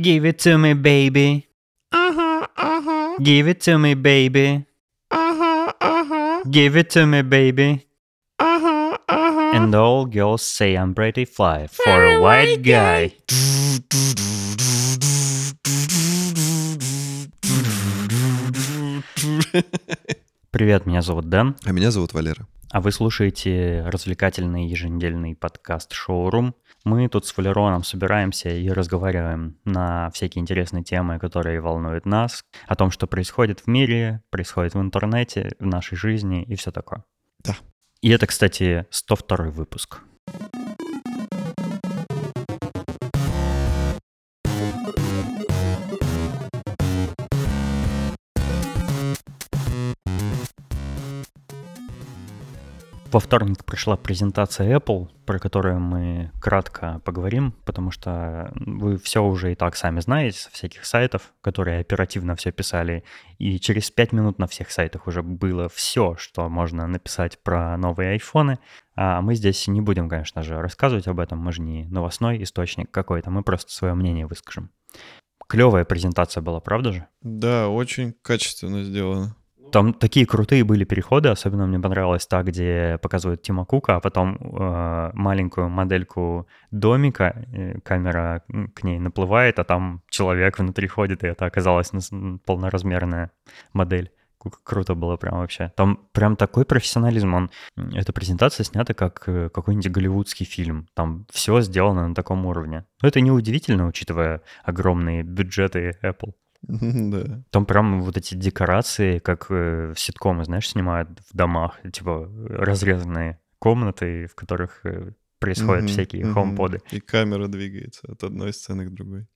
Give it to me, baby. Ага, ага, Give it to me, baby. ага, ага, Give it to me, baby. ага, ага. And all girls say I'm pretty fly for a white guy. Привет, меня зовут Дэн, А меня зовут Валера. а вы слушаете развлекательный еженедельный подкаст «Шоурум». Мы тут с Валероном собираемся и разговариваем на всякие интересные темы, которые волнуют нас, о том, что происходит в мире, происходит в интернете, в нашей жизни и все такое. Да. И это, кстати, 102 выпуск. Во вторник пришла презентация Apple, про которую мы кратко поговорим, потому что вы все уже и так сами знаете со всяких сайтов, которые оперативно все писали, и через 5 минут на всех сайтах уже было все, что можно написать про новые айфоны. А мы здесь не будем, конечно же, рассказывать об этом, мы же не новостной источник какой-то, мы просто свое мнение выскажем. Клевая презентация была, правда же? Да, очень качественно сделано. Там такие крутые были переходы, особенно мне понравилось та, где показывают Тима Кука, а потом э, маленькую модельку домика, э, камера к ней наплывает, а там человек внутри ходит, и это оказалась полноразмерная модель. Круто было прям вообще. Там прям такой профессионализм. Он, эта презентация снята как э, какой-нибудь голливудский фильм. Там все сделано на таком уровне. Но это неудивительно, учитывая огромные бюджеты Apple. Да. Там прям вот эти декорации, как э, в ситкомы, знаешь, снимают в домах, типа разрезанные комнаты, в которых э, происходят всякие мгм. хоумподы. И камера двигается от одной сцены к другой.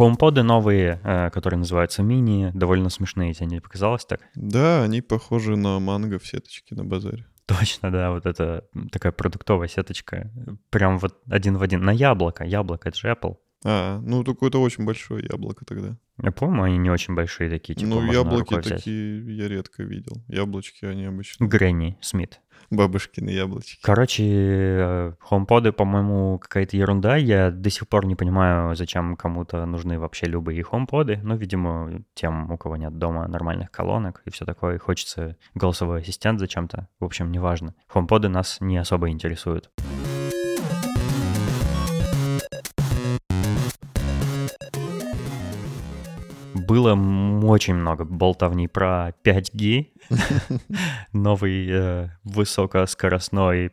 Хоумподы новые, э, которые называются мини, довольно смешные, тебе не показалось так? Да, они похожи на манго в сеточке на базаре. Точно, да, вот это такая продуктовая сеточка, прям вот один в один, на яблоко, яблоко, это же Apple. А, ну такое-то очень большое яблоко тогда. Я помню, они не очень большие такие, типа ну, яблоки рукой взять. такие я редко видел. Яблочки, они обычно Гренни Смит. бабушкины яблочки. Короче, э, хоумподы, по-моему, какая-то ерунда. Я до сих пор не понимаю, зачем кому-то нужны вообще любые хоумподы. Ну, видимо, тем, у кого нет дома нормальных колонок и все такое, хочется голосовой ассистент зачем-то. В общем, неважно. Хоумподы нас не особо интересуют. Было очень много болтовней про 5G, новый э, высокоскоростной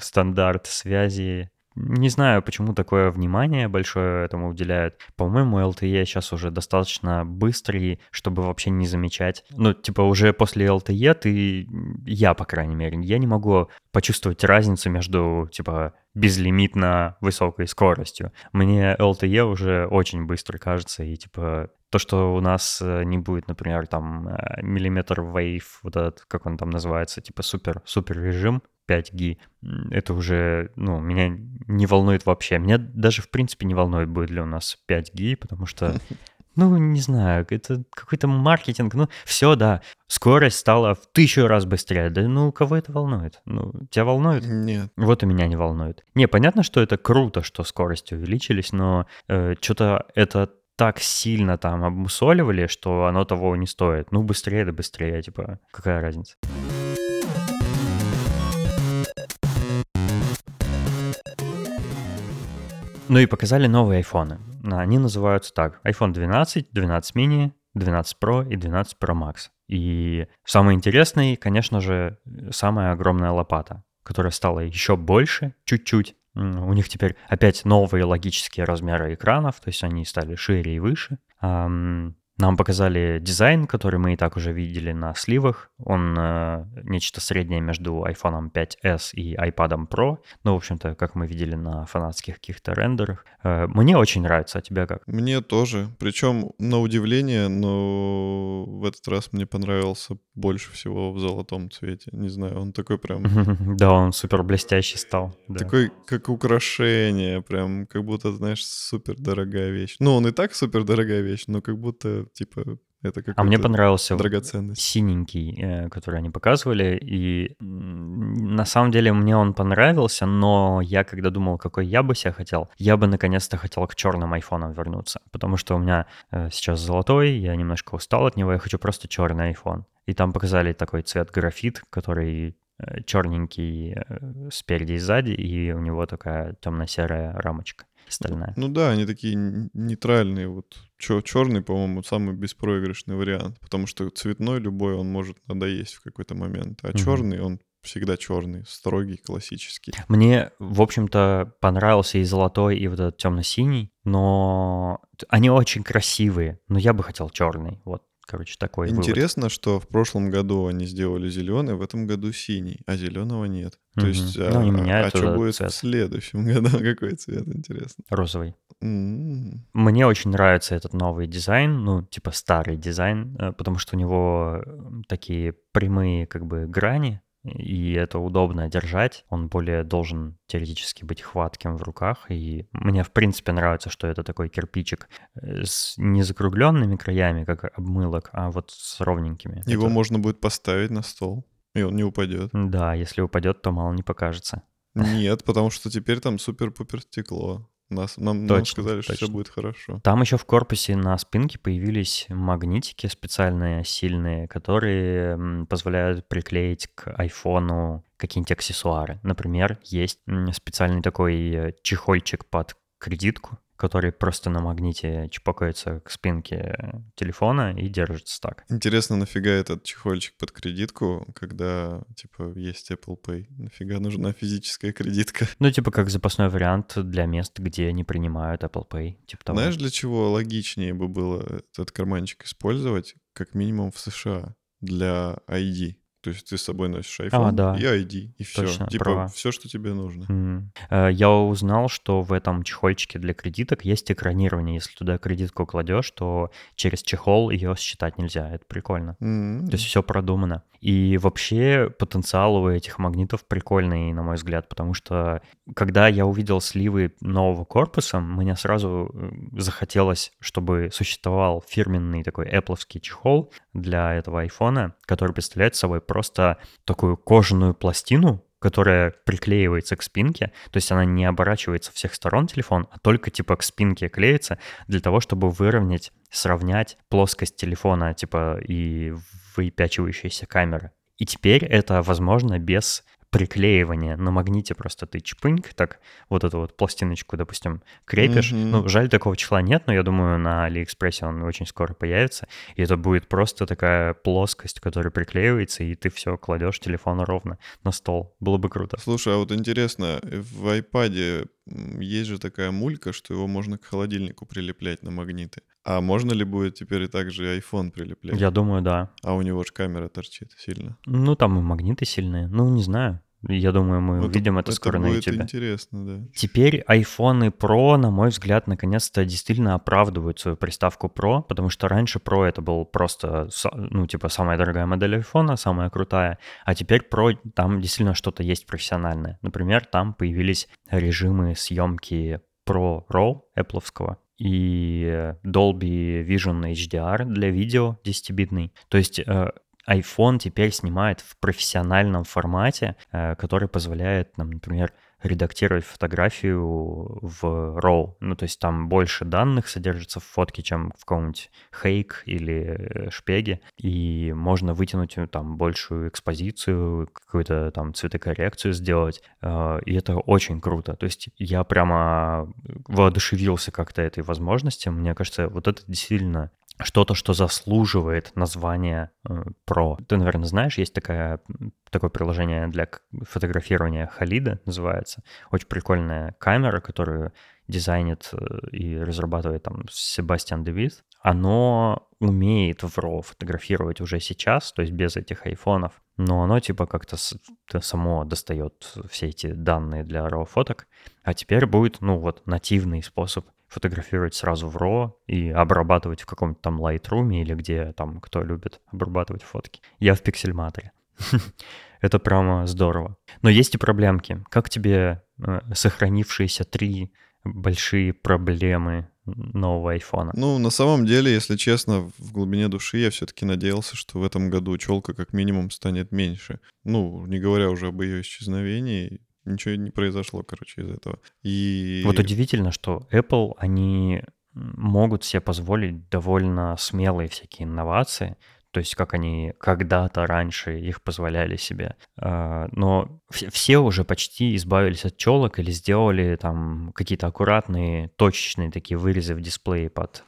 стандарт связи. Не знаю, почему такое внимание большое этому уделяют. По-моему, LTE сейчас уже достаточно быстрый, чтобы вообще не замечать. Ну, типа, уже после LTE ты, я, по крайней мере, я не могу почувствовать разницу между, типа, безлимитно высокой скоростью. Мне LTE уже очень быстро кажется, и, типа, то, что у нас э, не будет, например, там э, миллиметр wave, вот этот, как он там называется, типа супер, супер режим 5G, м, это уже, ну, меня не волнует вообще. Меня даже, в принципе, не волнует, будет ли у нас 5G, потому что, ну, не знаю, это какой-то маркетинг, ну, все, да, скорость стала в тысячу раз быстрее, да ну, кого это волнует? Ну, тебя волнует? Нет. Вот и меня не волнует. Не, понятно, что это круто, что скорости увеличились, но что-то это так сильно там обмусоливали, что оно того не стоит. Ну, быстрее да быстрее, типа, какая разница? Ну и показали новые айфоны. Они называются так. iPhone 12, 12 mini, 12 Pro и 12 Pro Max. И самый интересный, конечно же, самая огромная лопата, которая стала еще больше чуть-чуть. У них теперь опять новые логические размеры экранов, то есть они стали шире и выше. Нам показали дизайн, который мы и так уже видели на сливах. Он э, нечто среднее между iPhone 5s и iPad Pro. Ну, в общем-то, как мы видели на фанатских каких-то рендерах. Э, мне очень нравится, а тебе как? Мне тоже. Причем, на удивление, но в этот раз мне понравился больше всего в золотом цвете. Не знаю, он такой прям... Да, он супер блестящий стал. Такой, как украшение, прям как будто, знаешь, супер дорогая вещь. Ну, он и так супер дорогая вещь, но как будто, типа, Это какой-то А мне понравился драгоценность. синенький, э, который они показывали, и на самом деле мне он понравился, но я когда думал, какой я бы себе хотел, я бы наконец-то хотел к черным айфонам вернуться, потому что у меня э, сейчас золотой, я немножко устал от него, я хочу просто черный iPhone. И там показали такой цвет графит, который э, черненький спереди и сзади, и у него такая темно-серая рамочка стальная. Ну да, они такие нейтральные. Вот черный, по-моему, самый беспроигрышный вариант, потому что цветной любой он может надоесть в какой-то момент, а Мгм. черный он всегда черный, строгий, классический. Мне, в общем-то, понравился и золотой, и вот этот темно-синий, но они очень красивые, но я бы хотел черный. Вот, короче, такой вывод. Интересно, что в прошлом году они сделали зеленый, в этом году синий, а зеленого нет. То есть, Ну, а, меняют а что будет цвет. в следующем году? Какой цвет, интересно? Розовый. М, Мне очень нравится этот новый дизайн, ну, типа старый дизайн, э, потому что у него такие прямые как бы грани, и это удобно держать. Он более должен теоретически быть хватким в руках, и мне в принципе нравится, что это такой кирпичик э, с не закругленными краями, как обмылок, а вот с ровненькими. Его Это- можно будет поставить на стол, и он не упадет. Да, если упадет, то мало не покажется. Нет, потому что теперь там супер-пупер стекло. Нас, нам, нам Точно, сказали, что все точно. будет хорошо. Там еще в корпусе на спинке появились магнитики специальные, сильные, которые позволяют приклеить к айфону какие-нибудь аксессуары. Например, есть специальный такой э, чехольчик под кредитку, который просто на магните чпокается к спинке телефона и держится так. Интересно, нафига этот чехольчик под кредитку, когда, типа, есть Apple Pay? Нафига нужна физическая кредитка? Ну, типа как запасной вариант для мест, где не принимают Apple Pay. Типа того. Знаешь, для чего логичнее бы было этот карманчик использовать, как минимум в США, для ID? То есть ты с собой носишь iPhone А, да. и ID, и все. Точно, типа, права. все, что тебе нужно. Э, Я узнал, что в этом чехольчике для кредиток есть экранирование. Если туда кредитку кладешь, то через чехол ее считать нельзя. Это прикольно. М, То есть все продумано. И вообще потенциал у этих магнитов прикольный, на мой взгляд, потому что когда я увидел сливы нового корпуса, мне сразу э, захотелось, чтобы существовал фирменный такой Apple чехол для этого айфона, который представляет собой просто такую кожаную пластину, которая приклеивается к спинке, то есть она не оборачивается всех сторон телефон, а только типа к спинке клеится для того, чтобы выровнять, сравнять плоскость телефона, типа и выпячивающиеся камеры. И теперь это возможно без приклеивания на магните просто ты чпыньк, так вот эту вот пластиночку, допустим, крепишь. Мгм. Ну, жаль, такого числа нет, но я думаю, на Алиэкспрессе он очень скоро появится, и это будет просто такая плоскость, которая приклеивается, и ты все кладешь телефон ровно на стол. Было бы круто. Слушай, а вот интересно, в iPad есть же такая мулька, что его можно к холодильнику прилеплять на магниты. А можно ли будет теперь и также iPhone прилеплять? Я думаю, да. А у него же камера торчит сильно. Ну, там и магниты сильные. Ну, не знаю. Я думаю, мы Вот увидим это, скоро на будет YouTube. интересно, да. Теперь iPhone Pro, на мой взгляд, наконец-то действительно оправдывают свою приставку Pro, потому что раньше Pro это был просто, ну, типа, самая дорогая модель iPhone, самая крутая, а теперь Pro, там действительно что-то есть профессиональное. Например, там появились режимы съемки Pro RAW Apple и Dolby Vision HDR для видео 10-битный. То есть э, iPhone теперь снимает в профессиональном формате, э, который позволяет нам, например, редактировать фотографию в RAW. Ну, то есть там больше данных содержится в фотке, чем в каком-нибудь Hake или шпеге. И можно вытянуть э, там большую экспозицию, какую-то там цветокоррекцию сделать. Э, И это очень круто. То есть я прямо воодушевился как-то этой возможности. Мне кажется, вот это действительно что-то, что заслуживает названия э, Pro. Ты, наверное, знаешь, есть такая, такое приложение для фотографирования Халида, называется. Очень прикольная камера, которую дизайнит э, и разрабатывает там Себастьян Девит. Оно умеет в RAW фотографировать уже сейчас, то есть без этих айфонов, но оно типа как-то само достает все эти данные для RAW фоток, а теперь будет, ну вот, нативный способ фотографировать сразу в RAW и обрабатывать в каком-то там Lightroom или где там кто любит обрабатывать фотки. Я в пиксельматоре. Это прямо здорово. Но есть и проблемки. Как тебе э, сохранившиеся три большие проблемы нового айфона. Ну, на самом деле, если честно, в глубине души я все-таки надеялся, что в этом году челка как минимум станет меньше. Ну, не говоря уже об ее исчезновении, ничего не произошло, короче, из этого. И... Вот удивительно, что Apple, они могут себе позволить довольно смелые всякие инновации, то есть как они когда-то раньше их позволяли себе. А, но все уже почти избавились от челок или сделали там какие-то аккуратные, точечные такие вырезы в дисплее под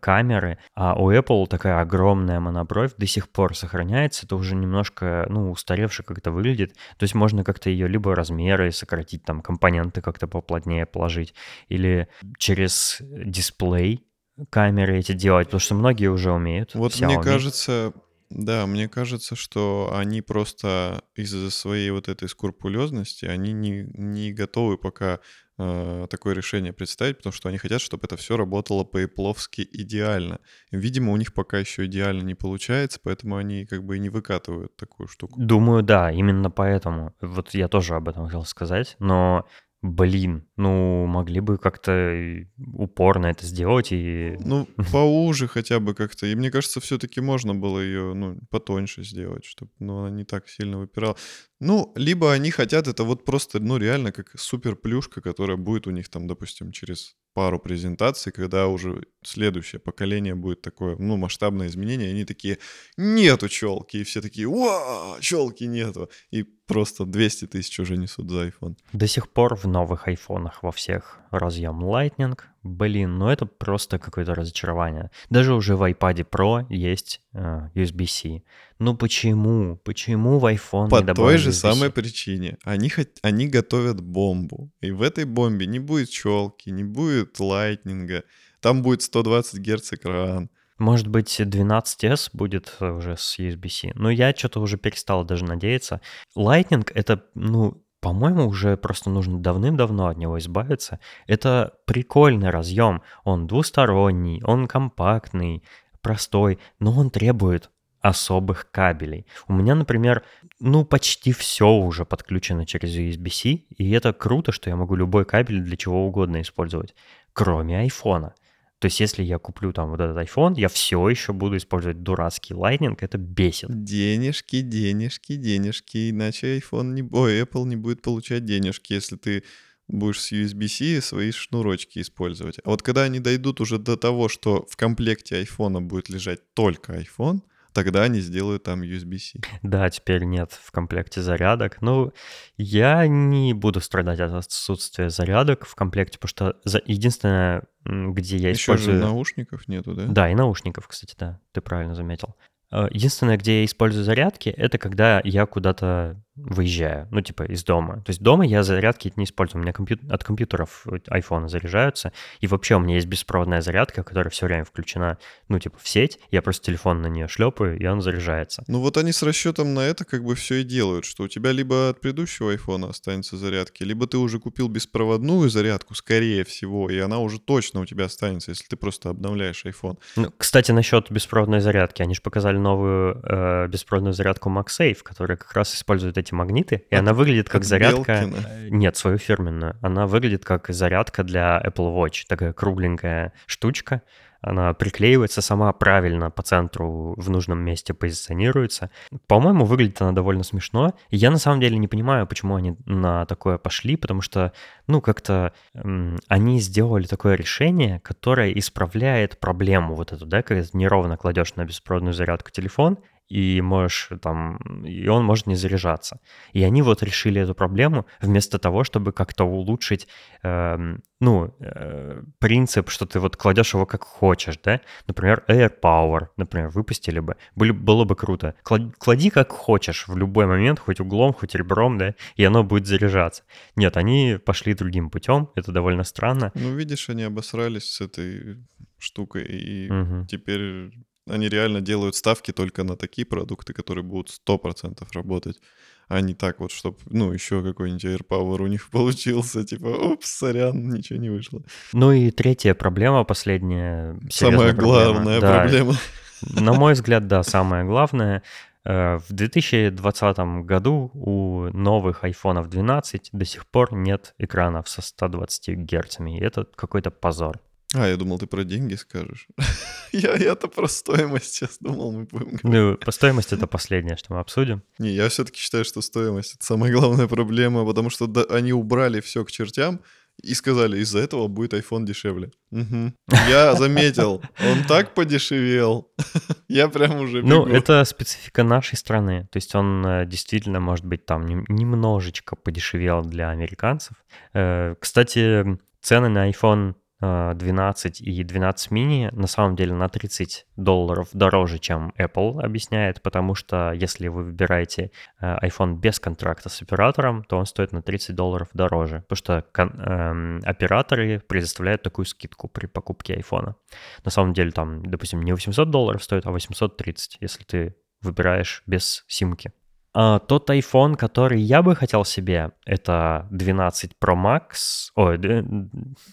камеры, а у Apple такая огромная монобровь до сих пор сохраняется, это уже немножко, ну, устаревше как-то выглядит, то есть можно как-то ее либо размеры сократить, там, компоненты как-то поплотнее положить, или через дисплей камеры эти делать, потому что многие уже умеют. Вот Xiaomi. мне кажется, да, мне кажется, что они просто из-за своей вот этой скрупулезности, они не, не готовы пока э, такое решение представить, потому что они хотят, чтобы это все работало по-эпловски идеально. Видимо, у них пока еще идеально не получается, поэтому они как бы и не выкатывают такую штуку. Думаю, да, именно поэтому. Вот я тоже об этом хотел сказать, но Блин, ну могли бы как-то упорно это сделать и... Ну, поуже хотя бы как-то. И мне кажется, все-таки можно было ее, ну, потоньше сделать, чтобы ну, она не так сильно выпирала. Ну, либо они хотят это вот просто, ну, реально как супер плюшка, которая будет у них там, допустим, через пару презентаций, когда уже следующее поколение будет такое, ну, масштабное изменение, и они такие, нету челки, и все такие, уа, челки нету, и просто 200 тысяч уже несут за iPhone. До сих пор в новых айфонах во всех разъем Lightning, блин, ну это просто какое-то разочарование. Даже уже в iPad Pro есть э, USB-C. Ну почему? Почему в iPhone По не той же самой причине. Они, хот... они готовят бомбу. И в этой бомбе не будет челки, не будет лайтнинга. Там будет 120 Гц экран. Может быть, 12S будет уже с USB-C. Но я что-то уже перестал даже надеяться. Lightning — это, ну, по-моему, уже просто нужно давным-давно от него избавиться. Это прикольный разъем. Он двусторонний, он компактный, простой, но он требует особых кабелей. У меня, например, ну почти все уже подключено через USB-C, и это круто, что я могу любой кабель для чего угодно использовать, кроме айфона. То есть, если я куплю там вот этот iPhone, я все еще буду использовать дурацкий Lightning, это бесит. Денежки, денежки, денежки, иначе iPhone не... Ой, Apple не будет получать денежки, если ты будешь с USB-C свои шнурочки использовать. А вот когда они дойдут уже до того, что в комплекте iPhone будет лежать только iPhone, тогда они сделают там USB-C. Да, теперь нет в комплекте зарядок. Ну, я не буду страдать от отсутствия зарядок в комплекте, потому что за... единственное, где я Еще использую... же наушников нету, да? Да, и наушников, кстати, да, ты правильно заметил. Э, единственное, где я использую зарядки, это когда я куда-то выезжаю, ну, типа, из дома. То есть дома я зарядки не использую, у меня компью... от компьютеров iPhone заряжаются, и вообще у меня есть беспроводная зарядка, которая все время включена, ну, типа, в сеть, я просто телефон на нее шлепаю, и он заряжается. Ну, вот они с расчетом на это как бы все и делают, что у тебя либо от предыдущего iPhone останется зарядки, либо ты уже купил беспроводную зарядку, скорее всего, и она уже точно у тебя останется, если ты просто обновляешь iPhone. Ну, кстати, насчет беспроводной зарядки, они же показали новую э, беспроводную зарядку MagSafe, которая как раз использует эти магниты, и от, она выглядит как зарядка... Белкина. Нет, свою фирменную. Она выглядит как зарядка для Apple Watch. Такая кругленькая штучка. Она приклеивается сама правильно по центру в нужном месте позиционируется. По-моему, выглядит она довольно смешно. И я на самом деле не понимаю, почему они на такое пошли, потому что, ну, как-то м- они сделали такое решение, которое исправляет проблему вот эту, да, когда ты неровно кладешь на беспроводную зарядку телефон, и можешь там, и он может не заряжаться. И они вот решили эту проблему вместо того, чтобы как-то улучшить, э, ну, э, принцип, что ты вот кладешь его как хочешь, да? Например, Air Power, например, выпустили бы, были, было бы круто. Клади как хочешь в любой момент, хоть углом, хоть ребром, да, и оно будет заряжаться. Нет, они пошли другим путем, это довольно странно. Ну, видишь, они обосрались с этой штукой, и угу. теперь они реально делают ставки только на такие продукты, которые будут 100% работать, а не так вот, чтобы, ну, еще какой-нибудь AirPower у них получился, типа, упс, сорян, ничего не вышло. Ну и третья проблема, последняя. Самая главная да, проблема. На мой взгляд, да, самая главная. Э, в 2020 году у новых iPhone 12 до сих пор нет экранов со 120 Гц, и это какой-то позор. А, я думал, ты про деньги скажешь. я, я-то про стоимость сейчас думал, мы будем говорить. Ну, по стоимости это последнее, что мы обсудим. Не, я все-таки считаю, что стоимость — это самая главная проблема, потому что да, они убрали все к чертям, и сказали, из-за этого будет iPhone дешевле. Угу. Я заметил, он так подешевел. Я прям уже Ну, бегу. это специфика нашей страны. То есть он э, действительно, может быть, там нем- немножечко подешевел для американцев. Э, Кстати, цены на iPhone 12 и 12 mini на самом деле на 30 долларов дороже, чем Apple объясняет, потому что если вы выбираете э, iPhone без контракта с оператором, то он стоит на 30 долларов дороже, потому что эм, операторы предоставляют такую скидку при покупке iPhone. На самом деле там, допустим, не 800 долларов стоит, а 830, если ты выбираешь без симки. А, тот iPhone, который я бы хотел себе, это 12 Pro Max. Ой,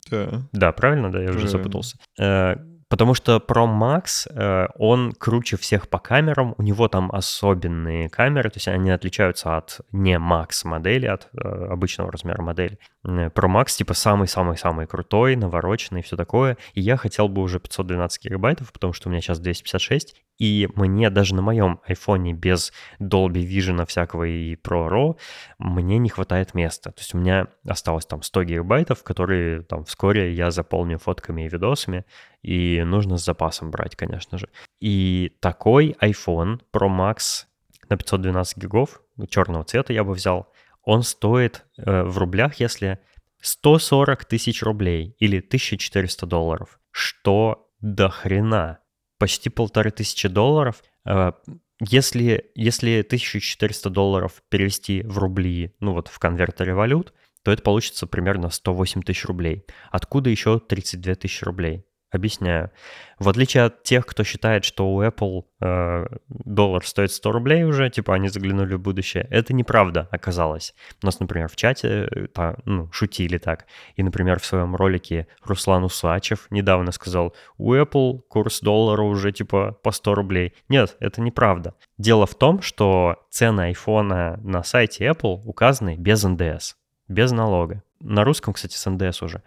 Да. да, правильно, да, я уже запутался. Э, Потому что Pro Max, э, он круче всех по камерам, у него там особенные камеры, то есть они отличаются от не Max модели, от э, обычного размера модели. Pro Max типа самый-самый-самый крутой, навороченный все такое. И я хотел бы уже 512 гигабайтов, потому что у меня сейчас 256, и мне даже на моем айфоне без Dolby Vision всякого и Pro RAW мне не хватает места. То есть у меня осталось там 100 гигабайтов, которые там вскоре я заполню фотками и видосами, и нужно с запасом брать, конечно же. И такой iPhone Pro Max на 512 гигов, черного цвета я бы взял, он стоит э, в рублях, если 140 тысяч рублей или 1400 долларов, что до хрена. Почти полторы тысячи долларов. Э, Если, если 1400 долларов перевести в рубли, ну вот в конвертере валют, то это получится примерно 108 тысяч рублей. Откуда еще 32 тысячи рублей? Объясняю. В отличие от тех, кто считает, что у Apple э, доллар стоит 100 рублей уже, типа они заглянули в будущее, это неправда оказалось. У нас, например, в чате э, та- ну, шутили так. И, например, в своем ролике Руслан Усачев недавно сказал, у Apple курс доллара уже типа по 100 рублей. Нет, это неправда. Дело в том, что цены айфона на сайте Apple указаны без НДС, без налога. На русском, кстати, с НДС уже.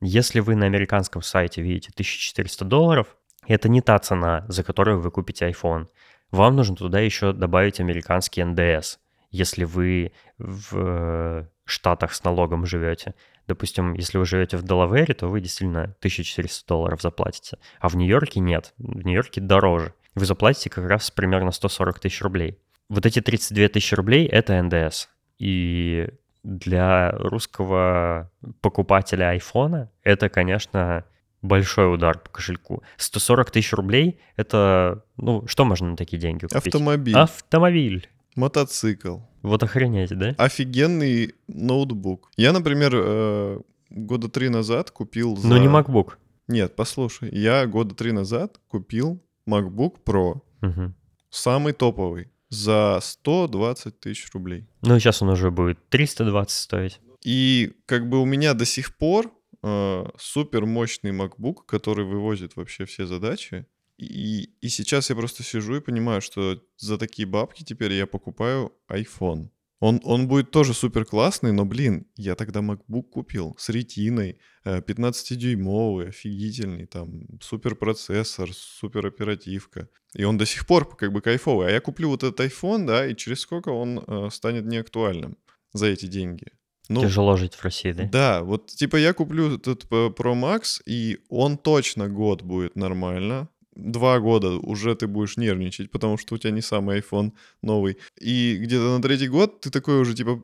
Если вы на американском сайте видите 1400 долларов, это не та цена, за которую вы купите iPhone. Вам нужно туда еще добавить американский НДС, если вы в э, Штатах с налогом живете. Допустим, если вы живете в Делавере, то вы действительно 1400 долларов заплатите, а в Нью-Йорке нет. В Нью-Йорке дороже. Вы заплатите как раз примерно 140 тысяч рублей. Вот эти 32 тысячи рублей — это НДС. И для русского покупателя айфона это, конечно, большой удар по кошельку. 140 тысяч рублей — это, ну, что можно на такие деньги купить? Автомобиль, Автомобиль. мотоцикл, Вот охренеть, да? офигенный ноутбук. Я, например, э, года три назад купил за... Но Ну, не MacBook. Нет, послушай, я года три назад купил MacBook Pro, Мгм. самый топовый, за 120 тысяч рублей. Ну, сейчас он уже будет 320 стоить. И как бы у меня до сих пор э, супер мощный MacBook, который вывозит вообще все задачи. И, и сейчас я просто сижу и понимаю, что за такие бабки теперь я покупаю iPhone. Он, он будет тоже супер классный, но, блин, я тогда MacBook купил с ретиной, э, 15-дюймовый, офигительный, там, супер процессор, супер оперативка. И он до сих пор как бы кайфовый. А я куплю вот этот iPhone, да, и через сколько он э, станет неактуальным за эти деньги. Ну, Тяжело жить в России, да? да, вот типа я куплю этот э, Pro Max, и он точно год будет нормально. Два года уже ты будешь нервничать, потому что у тебя не самый iPhone новый. И где-то на третий год ты такой уже типа...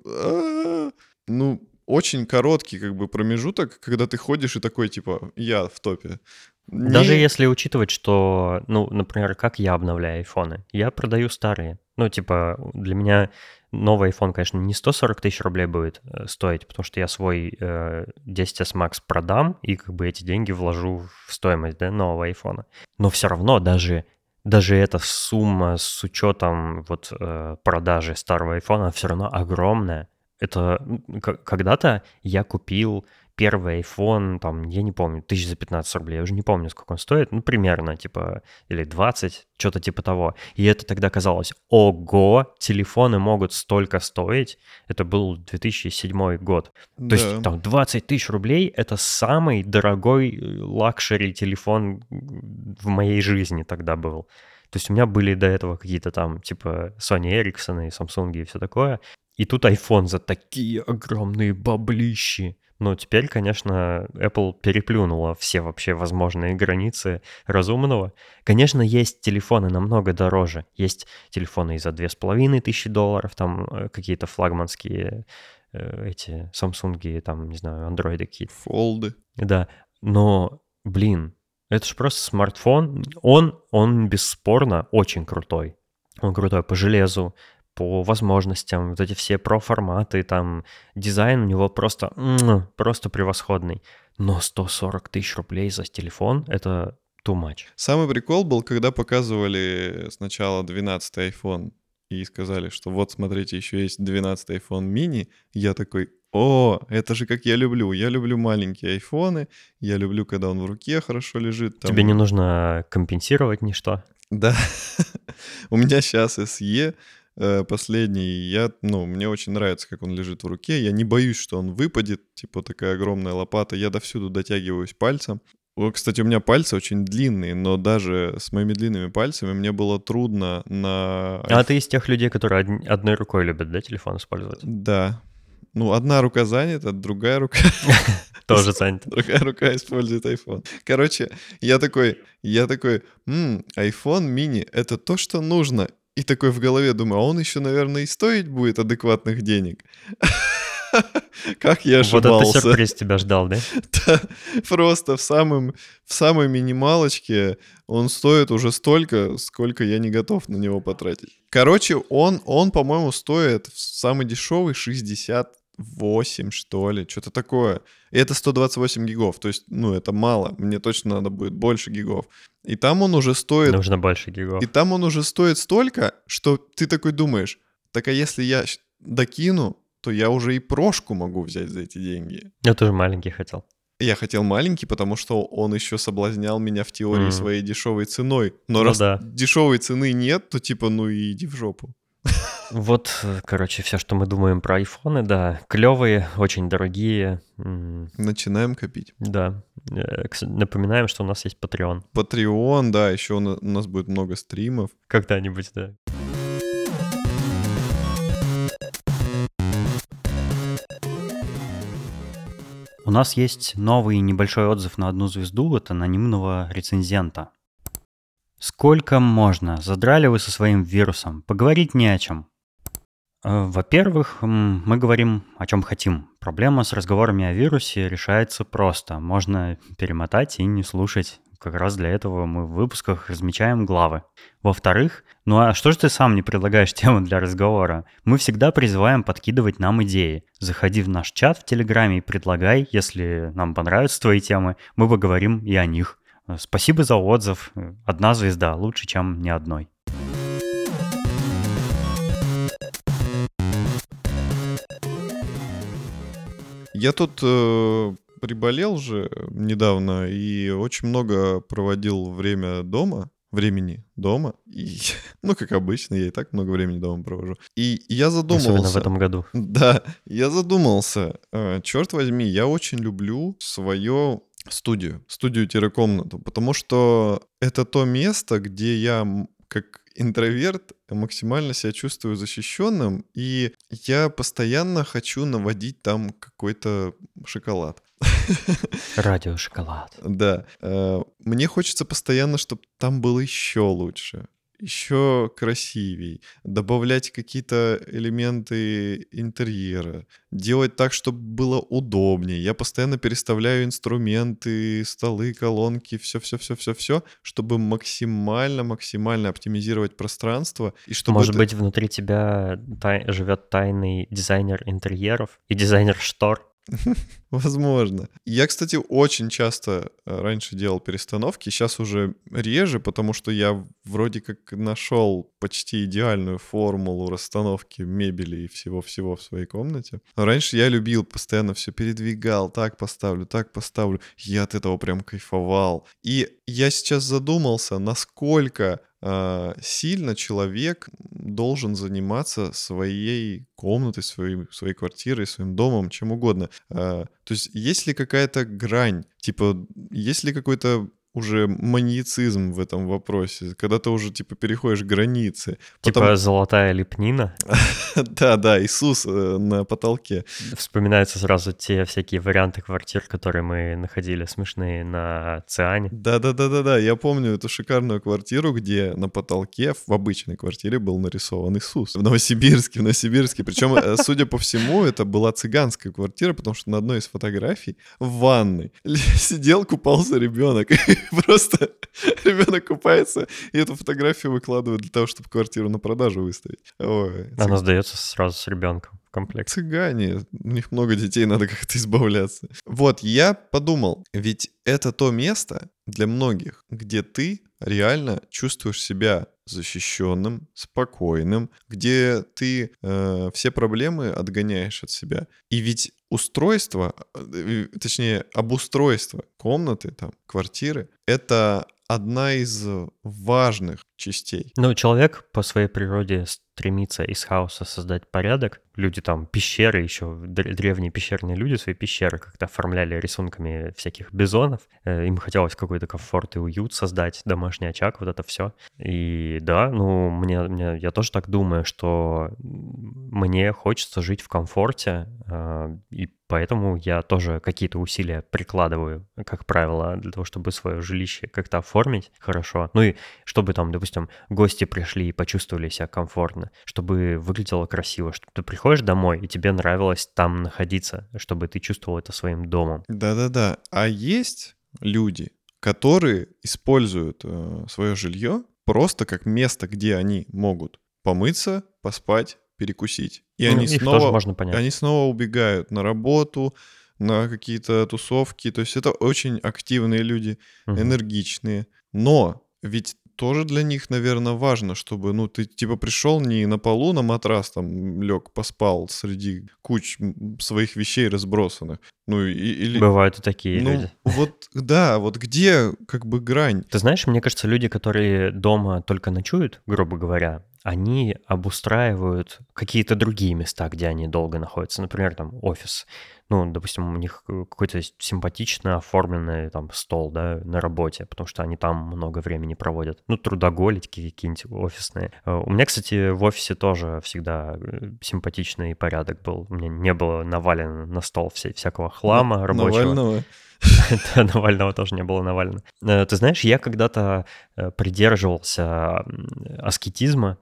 Ну, очень короткий как бы промежуток, когда ты ходишь и такой типа я в топе. Даже Не- если учитывать, что, ну, например, как я обновляю айфоны, я продаю старые. Ну, типа, для меня новый iPhone, конечно, не 140 тысяч рублей будет э, стоить, потому что я свой э, 10s Max продам и как бы эти деньги вложу в стоимость да, нового айфона. Но все равно даже, даже эта сумма с учетом вот э, продажи старого айфона все равно огромная. Это когда-то я купил первый iPhone, там, я не помню, тысяч за 15 рублей, я уже не помню, сколько он стоит, ну, примерно, типа, или 20, что-то типа того. И это тогда казалось, ого, телефоны могут столько стоить. Это был 2007 год. То Да. есть там 20 тысяч рублей — это самый дорогой э, luxury телефон в моей жизни тогда был. То есть у меня были до этого какие-то там типа Sony Ericsson и Samsung и все такое. И тут iPhone за такие огромные баблищи. Но теперь, конечно, Apple переплюнула все вообще возможные границы разумного. Конечно, есть телефоны намного дороже. Есть телефоны и за две с половиной тысячи долларов, там э, какие-то флагманские э, эти Samsung, там, не знаю, андроиды какие-то. Фолды. Да, но, блин, это же просто смартфон. Он, он бесспорно очень крутой. Он крутой по железу, по возможностям, вот эти все про-форматы, там, дизайн у него просто, просто превосходный. Но 140 тысяч рублей за телефон — это too much. Самый прикол был, когда показывали сначала 12 iPhone и сказали, что вот, смотрите, еще есть 12 iPhone mini. Я такой, о, это же как я люблю. Я люблю маленькие айфоны, я люблю, когда он в руке хорошо лежит. там- Тебе не нужно компенсировать ничто. Да. У меня сейчас SE последний, и я, ну, мне очень нравится, как он лежит в руке. Я не боюсь, что он выпадет, типа такая огромная лопата. Я довсюду дотягиваюсь пальцем. Кстати, у меня пальцы очень длинные, но даже с моими длинными пальцами мне было трудно на... А ты из тех людей, которые од- одной рукой любят, да, телефон использовать? Да. Ну, одна рука занята, другая рука Тоже занят. Другая рука использует iPhone. Короче, я такой, я такой, «М, iPhone mini — это то, что нужно. И такой в голове думаю, а он еще, наверное, и стоить будет адекватных денег. Как я Вот это ошибался. сюрприз тебя ждал, да? Да, Просто в, самом, в самой минималочке он стоит уже столько, сколько я не готов на него потратить. Короче, он, он по-моему, стоит в самый дешевый 68, что ли, что-то такое. И это 128 гигов, то есть, ну, это мало, мне точно надо будет больше гигов. И там он уже стоит Нужно больше гигов. и там он уже стоит столько, что ты такой думаешь, так а если я докину, то я уже и прошку могу взять за эти деньги. Я тоже маленький хотел. Я хотел маленький, потому что он еще соблазнял меня в теории Мгм. своей дешевой ценой. Но Ну раз да. дешевой цены нет, то типа, ну и иди в жопу. Вот, короче, все, что мы думаем про айфоны, да, клевые, очень дорогие. Начинаем копить. Да. Э, Напоминаем, что у нас есть Patreon. Patreon, да, еще у нас будет много стримов. Когда-нибудь, да. У нас есть новый небольшой отзыв на одну звезду от анонимного рецензента. Сколько можно? Задрали вы со своим вирусом. Поговорить не о чем. Э, Во-первых, мы говорим о чем хотим. Проблема с разговорами о вирусе решается просто. Можно перемотать и не слушать. Как раз для этого мы в выпусках размечаем главы. Во-вторых, ну а что же ты сам не предлагаешь тему для разговора? Мы всегда призываем подкидывать нам идеи. Заходи в наш чат в Телеграме и предлагай, если нам понравятся твои темы, мы поговорим и о них. Э, Спасибо за отзыв. Э, Одна звезда лучше, чем ни одной. Я тут э, приболел же недавно и очень много проводил время дома, времени дома. И, ну, как обычно, я и так много времени дома провожу. И я задумался... Особенно в этом году. Да, я задумался. Э, Черт возьми, я очень люблю свою студию, студию-комнату, потому что это то место, где я как интроверт максимально себя чувствую защищенным, и я постоянно хочу наводить там какой-то шоколад. Радио Шоколад. Да. э, Мне хочется постоянно, чтобы там было еще лучше, еще красивей, добавлять какие-то элементы интерьера, делать так, чтобы было удобнее. Я постоянно переставляю инструменты, столы, колонки, все-все-все-все-все, чтобы максимально-максимально оптимизировать пространство. И чтобы Может это- быть, внутри тебя тай- живет тайный дизайнер интерьеров и дизайнер штор? Возможно. Я, кстати, очень часто э, раньше делал перестановки, сейчас уже реже, потому что я вроде как нашел почти идеальную формулу расстановки мебели и всего-всего в своей комнате. раньше я любил, постоянно все передвигал, так поставлю, так поставлю. Я от этого прям кайфовал. И я сейчас задумался, насколько сильно человек должен заниматься своей комнатой, своей, своей квартирой, своим домом, чем угодно. А, то есть есть ли какая-то грань, типа, есть ли какой-то уже маньяцизм в этом вопросе, когда ты уже, типа, переходишь границы. Типа Потом... золотая лепнина? Да, да, Иисус э, на потолке. Вспоминаются сразу те всякие варианты квартир, которые мы находили смешные на Циане. Да-да-да-да-да, я помню эту шикарную квартиру, где на потолке в обычной квартире был нарисован Иисус. В Новосибирске, в Новосибирске. Причем, э, судя по всему, это была цыганская квартира, потому что на одной из фотографий в ванной сидел, купался ребенок. Просто ребенок купается, и эту фотографию выкладывают для того, чтобы квартиру на продажу выставить. Ой, Она сдается сразу с ребенком в комплект. Цыгане, у них много детей, надо как-то избавляться. Вот, я подумал, ведь это то место для многих, где ты реально чувствуешь себя защищенным, спокойным, где ты э, все проблемы отгоняешь от себя. И ведь устройство, э, точнее, обустройство комнаты, там, квартиры, это одна из важных частей. Ну, человек по своей природе стремится из хаоса создать порядок. Люди там, пещеры еще, древние пещерные люди свои пещеры как-то оформляли рисунками всяких бизонов. Э, им хотелось какой-то комфорт и уют создать, домашний очаг, вот это все. И да, ну, мне, мне я тоже так думаю, что мне хочется жить в комфорте, э, и поэтому я тоже какие-то усилия прикладываю, как правило, для того, чтобы свое жилище как-то оформить хорошо. Ну и чтобы там, допустим, гости пришли и почувствовали себя комфортно, чтобы выглядело красиво, чтобы ты приходишь домой, и тебе нравилось там находиться, чтобы ты чувствовал это своим домом. Да-да-да. А есть люди, которые используют э, свое жилье просто как место, где они могут помыться, поспать, перекусить. И ну, они снова, можно понять. они снова убегают на работу, на какие-то тусовки. То есть это очень активные люди, угу. энергичные. Но ведь тоже для них, наверное, важно, чтобы, ну, ты типа пришел не на полу на матрас там лег, поспал среди куч своих вещей разбросанных. Ну, и, или... Бывают и такие ну, люди. Вот, да, вот где как бы грань? Ты знаешь, мне кажется, люди, которые дома только ночуют, грубо говоря, они обустраивают какие-то другие места, где они долго находятся. Например, там офис. Ну, допустим, у них какой-то симпатично оформленный там стол, да, на работе, потому что они там много времени проводят. Ну, трудоголики какие-нибудь офисные. Э, у меня, кстати, в офисе тоже всегда э, симпатичный порядок был. У меня не было навалено на стол вся, всякого хлама рабочего. Навального? Навального тоже не было Навального. Э, ты знаешь, я когда-то э, придерживался аскетизма,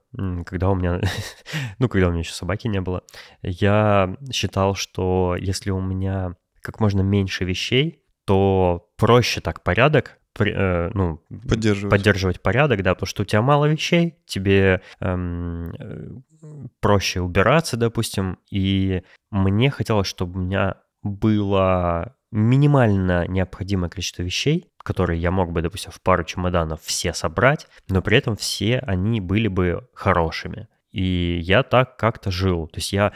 когда у меня, ну, когда у меня еще собаки не было. Я считал, что если у меня как можно меньше вещей, то проще так порядок э, ну, поддерживать. поддерживать порядок, да, потому что у тебя мало вещей, тебе эм, проще убираться, допустим, и мне хотелось, чтобы у меня было минимально необходимое количество вещей, которые я мог бы, допустим, в пару чемоданов все собрать, но при этом все они были бы хорошими. И я так как-то жил. То есть я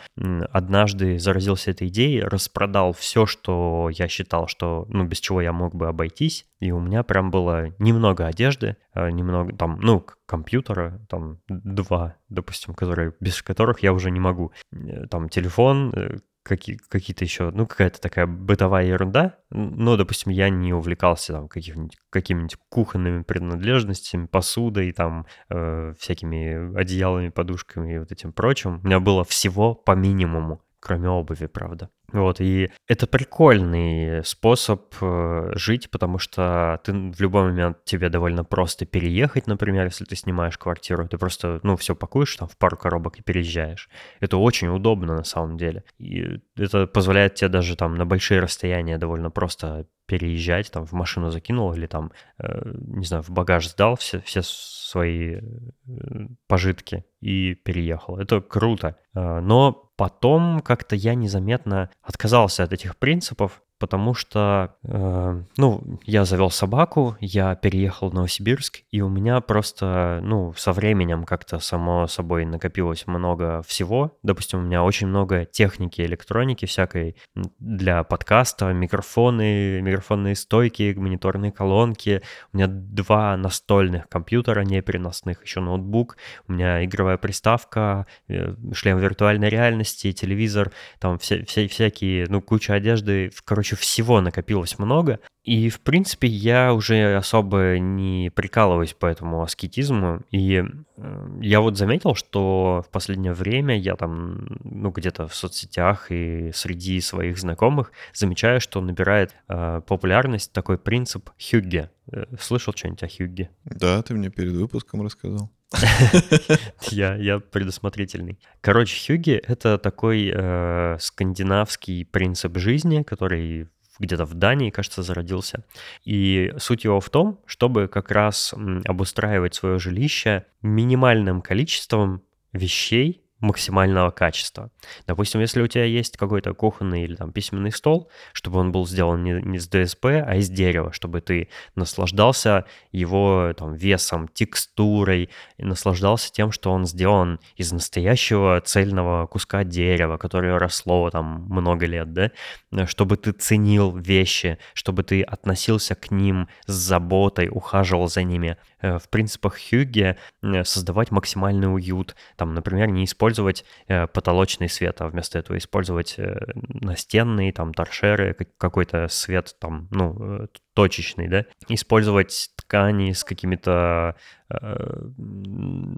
однажды заразился этой идеей, распродал все, что я считал, что, ну, без чего я мог бы обойтись. И у меня прям было немного одежды, э, немного там, ну, компьютера, там два, допустим, которые, без которых я уже не могу. Э, там телефон, э, какие, какие-то еще, ну, какая-то такая бытовая ерунда. Но, допустим, я не увлекался там какими-нибудь, какими-нибудь кухонными принадлежностями, посудой, там, э, всякими одеялами, подушками и вот этим прочим. У меня было всего по минимуму, кроме обуви, правда. Вот, и это прикольный способ э, жить, потому что ты в любой момент тебе довольно просто переехать, например, если ты снимаешь квартиру, ты просто, ну, все пакуешь там в пару коробок и переезжаешь. Это очень удобно на самом деле. И это позволяет тебе даже там на большие расстояния довольно просто переезжать, там в машину закинул или там, э, не знаю, в багаж сдал все, все свои э, пожитки и переехал. Это круто. Но потом как-то я незаметно отказался от этих принципов, потому что, э, ну, я завел собаку, я переехал в Новосибирск, и у меня просто, ну, со временем как-то само собой накопилось много всего. Допустим, у меня очень много техники, электроники всякой для подкаста, микрофоны, микрофонные стойки, мониторные колонки. У меня два настольных компьютера непереносных, еще ноутбук, у меня игровая приставка, э, шлем виртуальной реальности, телевизор, там все, все, всякие, ну, куча одежды, короче, короче, всего накопилось много. И, в принципе, я уже особо не прикалываюсь по этому аскетизму. И э, я вот заметил, что в последнее время я там, ну, где-то в соцсетях и среди своих знакомых замечаю, что набирает э, популярность такой принцип Хюгге. Э, слышал что-нибудь о Хюгге? Да, ты мне перед выпуском рассказал. Я, я предусмотрительный. Короче, Хюги — это такой э, скандинавский принцип жизни, который где-то в Дании, кажется, зародился. И суть его в том, чтобы как раз обустраивать свое жилище минимальным количеством вещей, максимального качества. Допустим, если у тебя есть какой-то кухонный или там письменный стол, чтобы он был сделан не, не с ДСП, а из дерева, чтобы ты наслаждался его там весом, текстурой, наслаждался тем, что он сделан из настоящего цельного куска дерева, которое росло там много лет, да, чтобы ты ценил вещи, чтобы ты относился к ним с заботой, ухаживал за ними. Э, в принципах Хьюге создавать максимальный уют, там, например, не использовать использовать э, потолочный свет, а вместо этого использовать э, настенный, там, торшеры, какой-то свет, там, ну, э, точечный, да, использовать ткани с какими-то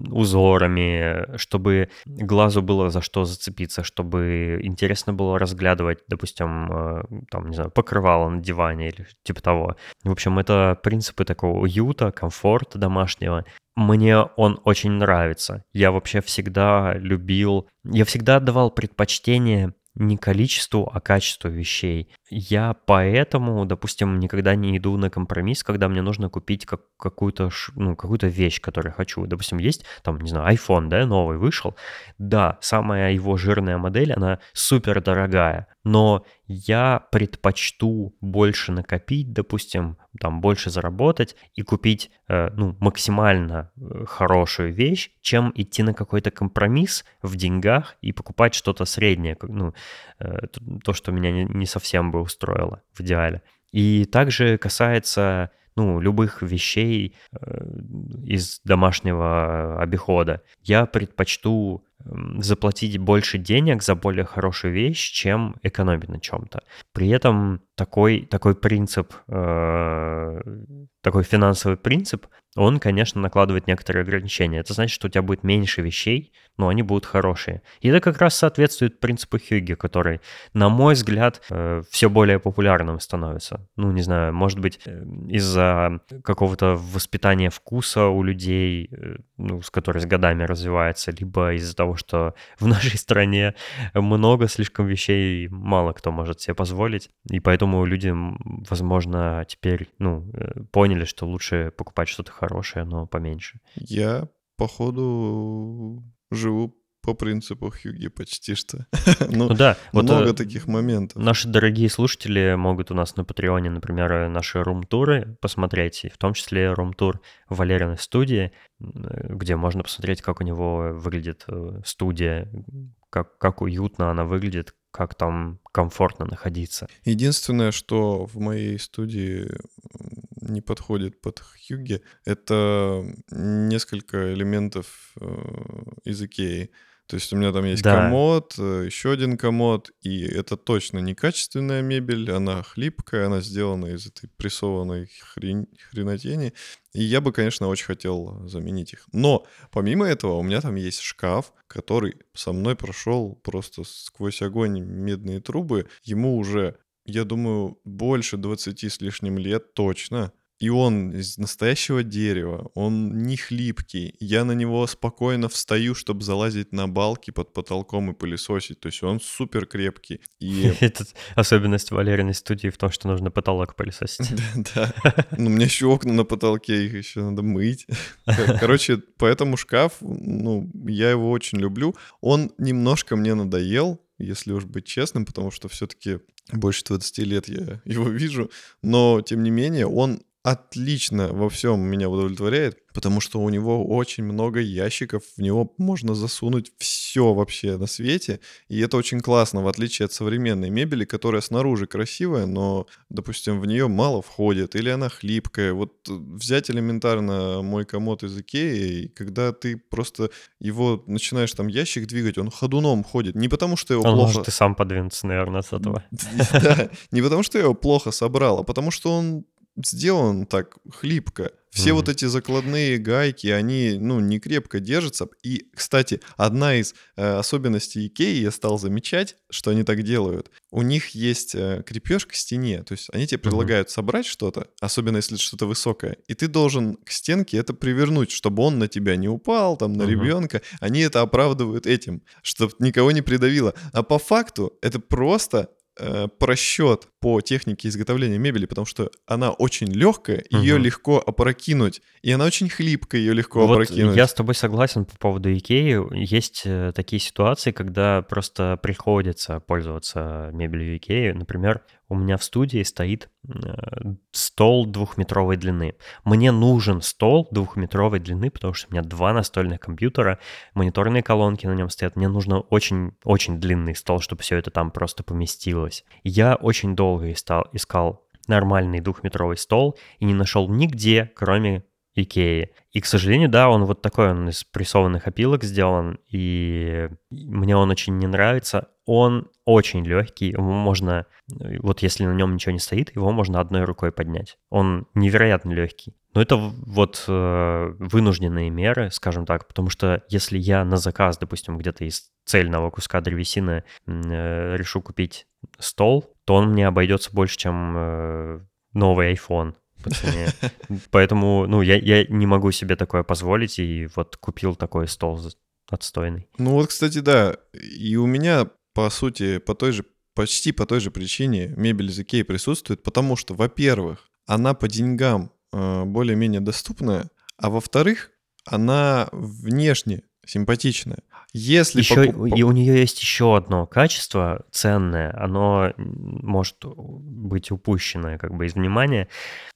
узорами, чтобы глазу было за что зацепиться, чтобы интересно было разглядывать, допустим, там, не знаю, покрывало на диване или типа того. В общем, это принципы такого уюта, комфорта домашнего. Мне он очень нравится. Я вообще всегда любил, я всегда отдавал предпочтение не количеству, а качеству вещей. Я поэтому, допустим, никогда не иду на компромисс, когда мне нужно купить как, какую-то ну, какую вещь, которую хочу. Допустим, есть там, не знаю, iPhone, да, новый вышел. Да, самая его жирная модель, она супер дорогая, но я предпочту больше накопить, допустим, там больше заработать и купить э, ну, максимально э, хорошую вещь, чем идти на какой-то компромисс в деньгах и покупать что-то среднее, ну, э, то, что меня не, не совсем бы устроило в идеале. И также касается ну, любых вещей э, из домашнего обихода. Я предпочту заплатить больше денег за более хорошую вещь, чем экономить на чем-то. При этом такой, такой принцип, э, такой финансовый принцип, он, конечно, накладывает некоторые ограничения. Это значит, что у тебя будет меньше вещей, но они будут хорошие. И это как раз соответствует принципу Хьюги, который, на мой взгляд, э, все более популярным становится. Ну, не знаю, может быть, э, из-за какого-то воспитания вкуса у людей, ну, с которой с годами развивается, либо из-за того, что в нашей стране много слишком вещей, мало кто может себе позволить. И поэтому люди, возможно, теперь, ну, э, поняли, что лучше покупать что-то хорошее, но поменьше. Я, походу, живу по принципу Хьюги почти что. ну, ну да, много вот, таких моментов. Наши дорогие слушатели могут у нас на Патреоне, например, наши рум-туры посмотреть, и в том числе рум-тур Валериной студии, где можно посмотреть, как у него выглядит э, студия, как, как уютно она выглядит, как там комфортно находиться. Единственное, что в моей студии не подходит под Хьюги, это несколько элементов э, из Икеи. То есть у меня там есть да. комод, э, еще один комод, и это точно некачественная мебель, она хлипкая, она сделана из этой прессованной хрень, хренотени. И я бы, конечно, очень хотел заменить их. Но помимо этого у меня там есть шкаф, который со мной прошел просто сквозь огонь медные трубы. Ему уже, я думаю, больше 20 с лишним лет точно. И он из настоящего дерева, он не хлипкий. Я на него спокойно встаю, чтобы залазить на балки под потолком и пылесосить. То есть он супер крепкий. И... Это особенность Валериной студии в том, что нужно потолок пылесосить. Да. Ну, у меня еще окна на потолке, их еще надо мыть. Короче, поэтому шкаф, ну, я его очень люблю. Он немножко мне надоел, если уж быть честным, потому что все-таки больше 20 лет я его вижу, но тем не менее он отлично во всем меня удовлетворяет, потому что у него очень много ящиков, в него можно засунуть все вообще на свете, и это очень классно, в отличие от современной мебели, которая снаружи красивая, но, допустим, в нее мало входит, или она хлипкая. Вот взять элементарно мой комод из Икеи, и когда ты просто его начинаешь там ящик двигать, он ходуном ходит, не потому что его Он плохо... может и сам подвинуться, наверное, с этого. Да, не потому что я его плохо собрал, а потому что он сделан так хлипко. Все mm-hmm. вот эти закладные гайки, они, ну, не крепко держатся. И, кстати, одна из э, особенностей Икеи, я стал замечать, что они так делают. У них есть э, крепеж к стене, то есть они тебе предлагают mm-hmm. собрать что-то, особенно если это что-то высокое, и ты должен к стенке это привернуть, чтобы он на тебя не упал, там, на mm-hmm. ребенка. Они это оправдывают этим, чтобы никого не придавило. А по факту это просто просчет по технике изготовления мебели, потому что она очень легкая, угу. ее легко опрокинуть, и она очень хлипкая, ее легко вот опрокинуть. Я с тобой согласен по поводу Икеи. Есть э, такие ситуации, когда просто приходится пользоваться мебелью Икеи. Например, у меня в студии стоит э, стол двухметровой длины. Мне нужен стол двухметровой длины, потому что у меня два настольных компьютера, мониторные колонки на нем стоят. Мне нужно очень-очень длинный стол, чтобы все это там просто поместилось. Я очень долго искал, искал нормальный двухметровый стол и не нашел нигде, кроме Икеи. И, к сожалению, да, он вот такой, он из прессованных опилок сделан, и мне он очень не нравится. Он очень легкий, его можно, вот если на нем ничего не стоит, его можно одной рукой поднять. Он невероятно легкий. Но это вот э, вынужденные меры, скажем так, потому что если я на заказ, допустим, где-то из цельного куска древесины э, решу купить стол, то он мне обойдется больше, чем э, новый iPhone по цене. Поэтому, ну, я, я не могу себе такое позволить, и вот купил такой стол отстойный. Ну вот, кстати, да, и у меня, по сути, по той же, почти по той же причине мебель из Икеи присутствует, потому что, во-первых, она по деньгам э, более-менее доступная, а во-вторых, она внешне симпатичная. Если еще, покуп... И у нее есть еще одно качество ценное, оно может быть упущено как бы из внимания.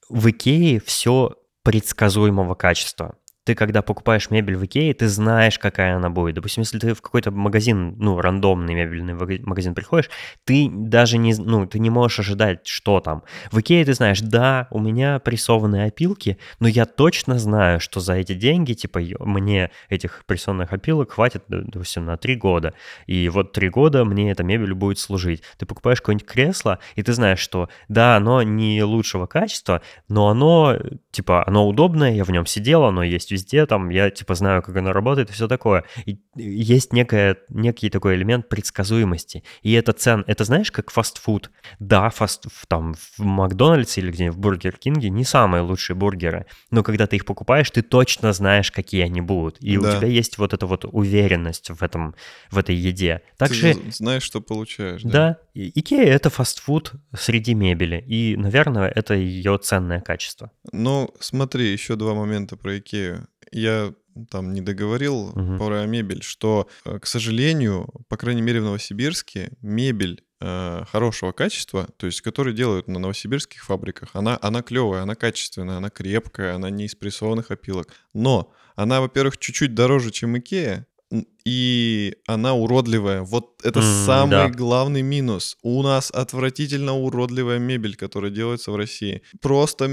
В Икее все предсказуемого качества ты, когда покупаешь мебель в Икее, ты знаешь, какая она будет. Допустим, если ты в какой-то магазин, ну, рандомный мебельный магазин приходишь, ты даже не, ну, ты не можешь ожидать, что там. В Икее ты знаешь, да, у меня прессованные опилки, но я точно знаю, что за эти деньги, типа, мне этих прессованных опилок хватит, допустим, на три года. И вот три года мне эта мебель будет служить. Ты покупаешь какое-нибудь кресло, и ты знаешь, что, да, оно не лучшего качества, но оно, типа, оно удобное, я в нем сидел, оно есть везде, там, я, типа, знаю, как оно работает и все такое. И есть некая, некий такой элемент предсказуемости. И это цен, это знаешь, как фастфуд. Да, фаст, там, в Макдональдсе или где-нибудь в Бургер Кинге не самые лучшие бургеры, но когда ты их покупаешь, ты точно знаешь, какие они будут. И да. у тебя есть вот эта вот уверенность в этом, в этой еде. Также... Ты знаешь, что получаешь. Да, да Икея — это фастфуд среди мебели, и, наверное, это ее ценное качество. Ну, смотри, еще два момента про Икею. Я там не договорил угу. про мебель, что, э, к сожалению, по крайней мере в Новосибирске, мебель э, хорошего качества, то есть которые делают на новосибирских фабриках, она, она клевая, она качественная, она крепкая, она не из прессованных опилок. Но она, во-первых, чуть-чуть дороже, чем Икея, и она уродливая. Вот это mm, самый да. главный минус. У нас отвратительно уродливая мебель, которая делается в России. Просто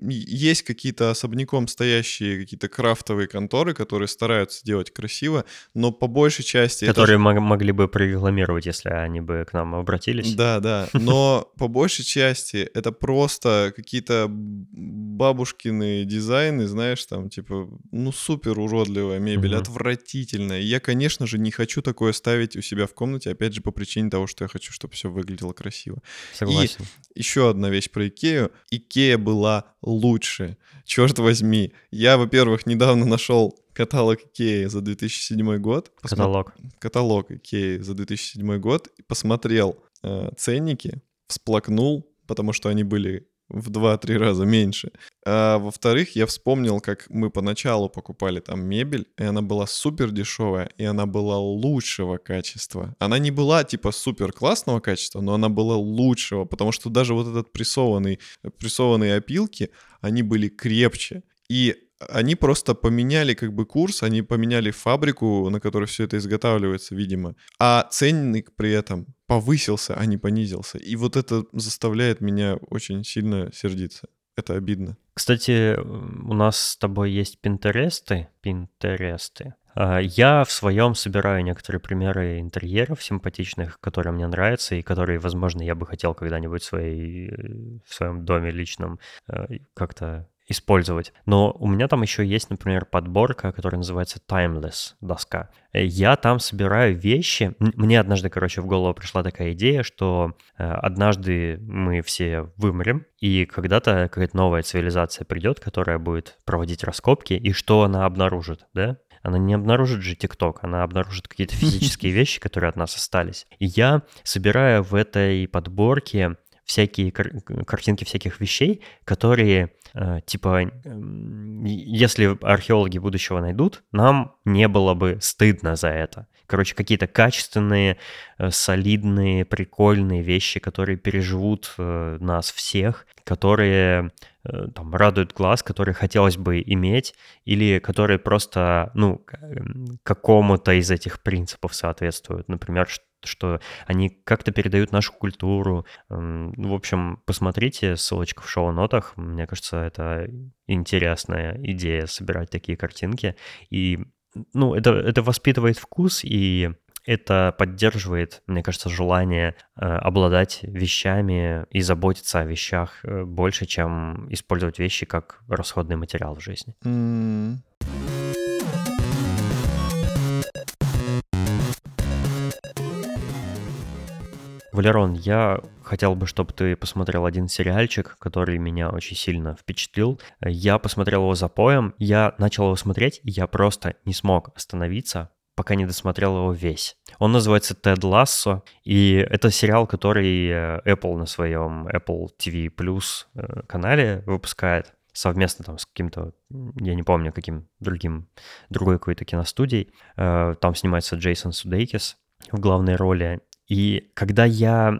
есть какие-то особняком стоящие какие-то крафтовые конторы, которые стараются делать красиво, но по большей части... Которые это... могли бы прорекламировать, если они бы к нам обратились. Да, да. Но по большей части это просто какие-то бабушкины дизайны, знаешь, там типа, ну супер уродливая мебель, отвратительная И я, конечно же, не хочу такое ставить у себя в комнате, опять же, по причине того, что я хочу, чтобы все выглядело красиво. Согласен. И еще одна вещь про Икею. Икея была лучше. Черт возьми. Я, во-первых, недавно нашел каталог Икеи за 2007 год. Посма... Каталог. Каталог Икеи за 2007 год. Посмотрел э, ценники, всплакнул, потому что они были в 2-3 раза меньше. А во-вторых, я вспомнил, как мы поначалу покупали там мебель, и она была супер дешевая, и она была лучшего качества. Она не была типа супер классного качества, но она была лучшего, потому что даже вот этот прессованный, прессованные опилки, они были крепче. И они просто поменяли как бы курс, они поменяли фабрику, на которой все это изготавливается, видимо. А ценник при этом повысился, а не понизился. И вот это заставляет меня очень сильно сердиться. Это обидно. Кстати, у нас с тобой есть пинтересты. Пинтересты. А, я в своем собираю некоторые примеры интерьеров симпатичных, которые мне нравятся и которые, возможно, я бы хотел когда-нибудь в, своей, в своем доме личном э, как-то использовать. Но у меня там еще есть, например, подборка, которая называется Timeless доска. Э, я там собираю вещи. Мне однажды, короче, в голову пришла такая идея, что э, однажды мы все вымрем, и когда-то какая-то новая цивилизация придет, которая будет проводить раскопки, и что она обнаружит, да? Она не обнаружит же ТикТок, она обнаружит какие-то физические вещи, которые от нас остались. И я собираю в этой подборке всякие кар- картинки всяких вещей, которые, э, типа, если археологи будущего найдут, нам не было бы стыдно за это. Короче, какие-то качественные, э, солидные, прикольные вещи, которые переживут э, нас всех, которые э, там радуют глаз, которые хотелось бы иметь, или которые просто, ну, какому-то из этих принципов соответствуют. Например, что они как-то передают нашу культуру. В общем, посмотрите, ссылочка в шоу-нотах. Мне кажется, это интересная идея собирать такие картинки. И ну, это, это воспитывает вкус, и это поддерживает, мне кажется, желание э, обладать вещами и заботиться о вещах э, больше, чем использовать вещи как расходный материал в жизни. Mm. Валерон, я хотел бы, чтобы ты посмотрел один сериальчик, который меня очень сильно впечатлил. Я посмотрел его за поем, я начал его смотреть, и я просто не смог остановиться, пока не досмотрел его весь. Он называется «Тед Лассо», и это сериал, который э, Apple на своем Apple TV Plus э, канале выпускает совместно там с каким-то, я не помню, каким другим, другой какой-то киностудией. Э, там снимается Джейсон Судейкис в главной роли. И когда я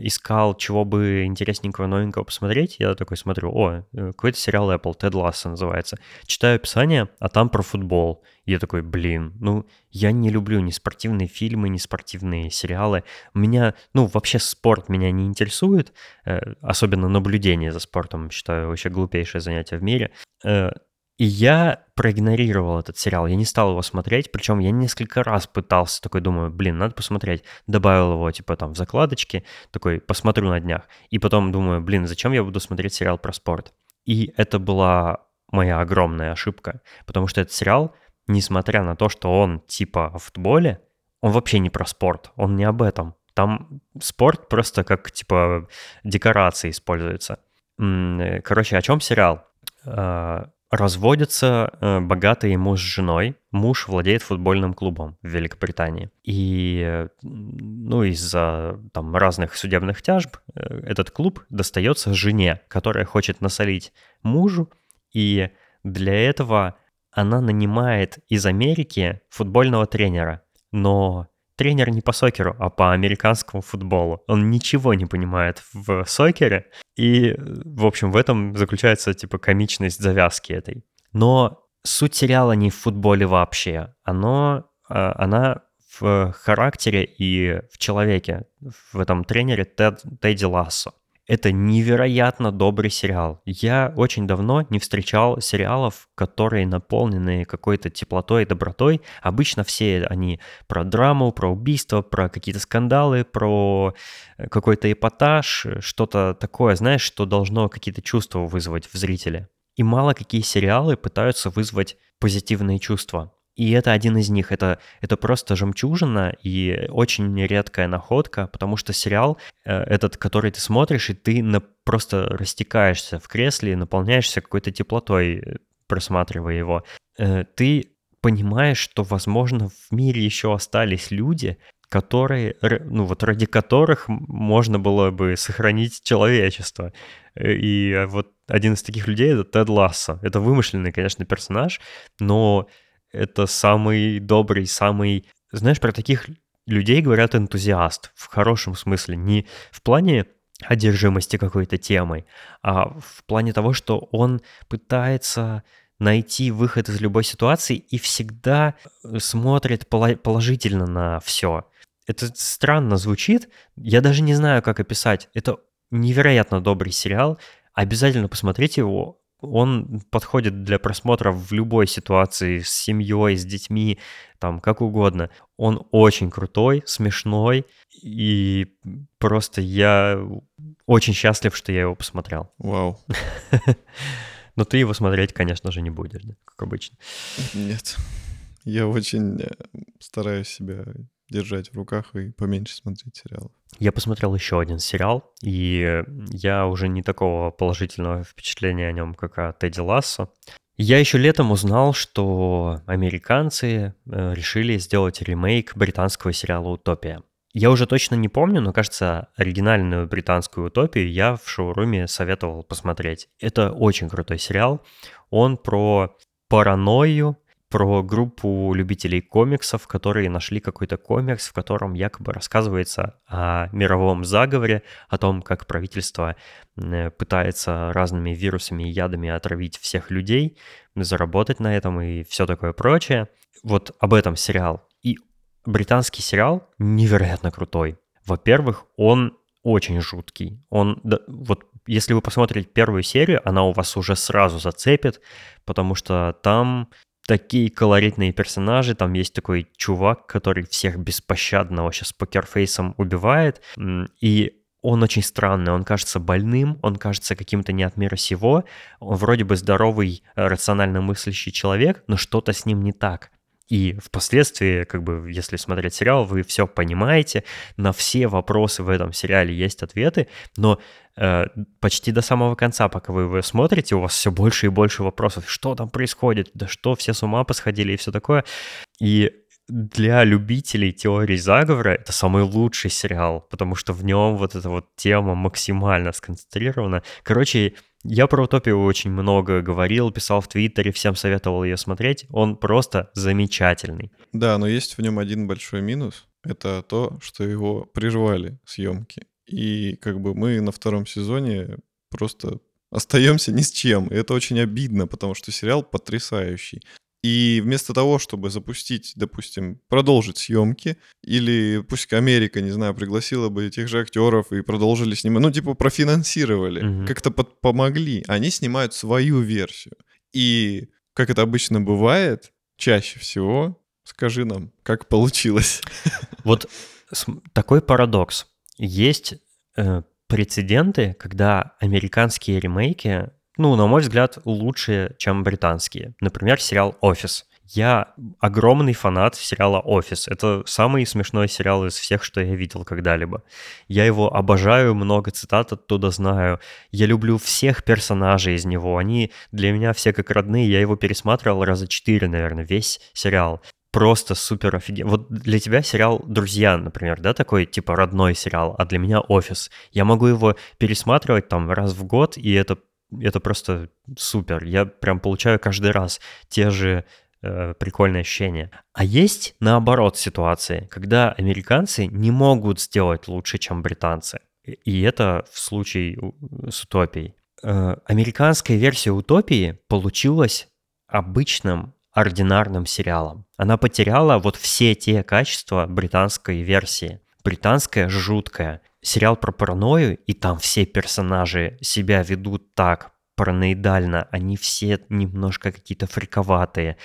искал, чего бы интересненького, новенького посмотреть, я такой смотрю, о, э, какой-то сериал Apple, Тед Ласса называется. Читаю описание, а там про футбол. И я такой, блин, ну, я не люблю ни спортивные фильмы, ни спортивные сериалы. Меня, ну, вообще спорт меня не интересует, э, особенно наблюдение за спортом, считаю, вообще глупейшее занятие в мире. И я проигнорировал этот сериал, я не стал его смотреть, причем я несколько раз пытался, такой думаю, блин, надо посмотреть, добавил его типа там в закладочки, такой посмотрю на днях, и потом думаю, блин, зачем я буду смотреть сериал про спорт? И это была моя огромная ошибка, потому что этот сериал, несмотря на то, что он типа о футболе, он вообще не про спорт, он не об этом. Там спорт просто как типа декорации используется. Э, короче, о чем сериал? Разводятся э, богатый муж с женой. Муж владеет футбольным клубом в Великобритании. И ну, из-за там, разных судебных тяжб э, этот клуб достается жене, которая хочет насолить мужу. И для этого она нанимает из Америки футбольного тренера. Но тренер не по сокеру, а по американскому футболу. Он ничего не понимает в сокере, и, в общем, в этом заключается, типа, комичность завязки этой. Но суть сериала не в футболе вообще. Оно, а, она в характере и в человеке, в этом тренере Тед, Тедди Лассо. Это невероятно добрый сериал. Я очень давно не встречал сериалов, которые наполнены какой-то теплотой и добротой. Обычно все они про драму, про убийство, про какие-то скандалы, про э, какой-то эпатаж, что-то такое, знаешь, что должно какие-то чувства вызвать в зрителе. И мало какие сериалы пытаются вызвать позитивные чувства. И это один из них. Это, это просто жемчужина и очень редкая находка, потому что сериал э, этот, который ты смотришь, и ты на, просто растекаешься в кресле и наполняешься какой-то теплотой, э, просматривая его. Э, ты понимаешь, что, возможно, в мире еще остались люди, которые, ну вот ради которых можно было бы сохранить человечество. Э, и вот один из таких людей — это Тед Лассо. Это вымышленный, конечно, персонаж, но это самый добрый, самый... Знаешь, про таких людей говорят энтузиаст в хорошем смысле. Не в плане одержимости какой-то темой, а в плане того, что он пытается найти выход из любой ситуации и всегда смотрит положительно на все. Это странно звучит, я даже не знаю, как описать. Это невероятно добрый сериал, обязательно посмотрите его. Он подходит для просмотра в любой ситуации, с семьей, с детьми, там, как угодно. Он очень крутой, смешной, и просто я очень счастлив, что я его посмотрел. Вау. Но ты его смотреть, конечно же, не будешь, да, как обычно. Нет. Я очень э, стараюсь себя держать в руках и поменьше смотреть сериалов. Я посмотрел еще один сериал, и я уже не такого положительного впечатления о нем, как о Тедди Лассо. Я еще летом узнал, что американцы э, решили сделать ремейк британского сериала «Утопия». Я уже точно не помню, но, кажется, оригинальную британскую утопию я в шоуруме советовал посмотреть. Это очень крутой сериал. Он про паранойю, про группу любителей комиксов, которые нашли какой-то комикс, в котором якобы рассказывается о мировом заговоре, о том, как правительство э, пытается разными вирусами и ядами отравить всех людей, заработать на этом и все такое прочее. Вот об этом сериал. И британский сериал невероятно крутой. Во-первых, он очень жуткий. Он, да, вот если вы посмотрите первую серию, она у вас уже сразу зацепит, потому что там такие колоритные персонажи. Там есть такой чувак, который всех беспощадно вообще с покерфейсом убивает. И он очень странный, он кажется больным, он кажется каким-то не от мира сего. Он вроде бы здоровый, рационально мыслящий человек, но что-то с ним не так. И впоследствии, как бы, если смотреть сериал, вы все понимаете, на все вопросы в этом сериале есть ответы, но э, почти до самого конца, пока вы его смотрите, у вас все больше и больше вопросов. Что там происходит? Да что, все с ума посходили и все такое. И для любителей теории заговора это самый лучший сериал, потому что в нем вот эта вот тема максимально сконцентрирована. Короче, я про утопию очень много говорил, писал в Твиттере, всем советовал ее смотреть. Он просто замечательный. Да, но есть в нем один большой минус. Это то, что его прервали съемки. И как бы мы на втором сезоне просто остаемся ни с чем. И это очень обидно, потому что сериал потрясающий. И вместо того, чтобы запустить, допустим, продолжить съемки, или пусть Америка, не знаю, пригласила бы этих же актеров и продолжили снимать, ну, типа, профинансировали, mm-hmm. как-то под- помогли, они снимают свою версию. И, как это обычно бывает, чаще всего, скажи нам, как получилось. Вот такой парадокс. Есть э, прецеденты, когда американские ремейки ну, на мой взгляд, лучше, чем британские. Например, сериал «Офис». Я огромный фанат сериала «Офис». Это самый смешной сериал из всех, что я видел когда-либо. Я его обожаю, много цитат оттуда знаю. Я люблю всех персонажей из него. Они для меня все как родные. Я его пересматривал раза четыре, наверное, весь сериал просто супер офигенно. Вот для тебя сериал «Друзья», например, да, такой типа родной сериал, а для меня «Офис». Я могу его пересматривать там раз в год, и это это просто супер. Я прям получаю каждый раз те же э, прикольные ощущения. А есть наоборот ситуации, когда американцы не могут сделать лучше, чем британцы. И это в случае с утопией. Э, американская версия утопии получилась обычным ординарным сериалом. Она потеряла вот все те качества британской версии. Британская жуткая, сериал про паранойю, и там все персонажи себя ведут так параноидально, они все немножко какие-то фриковатые.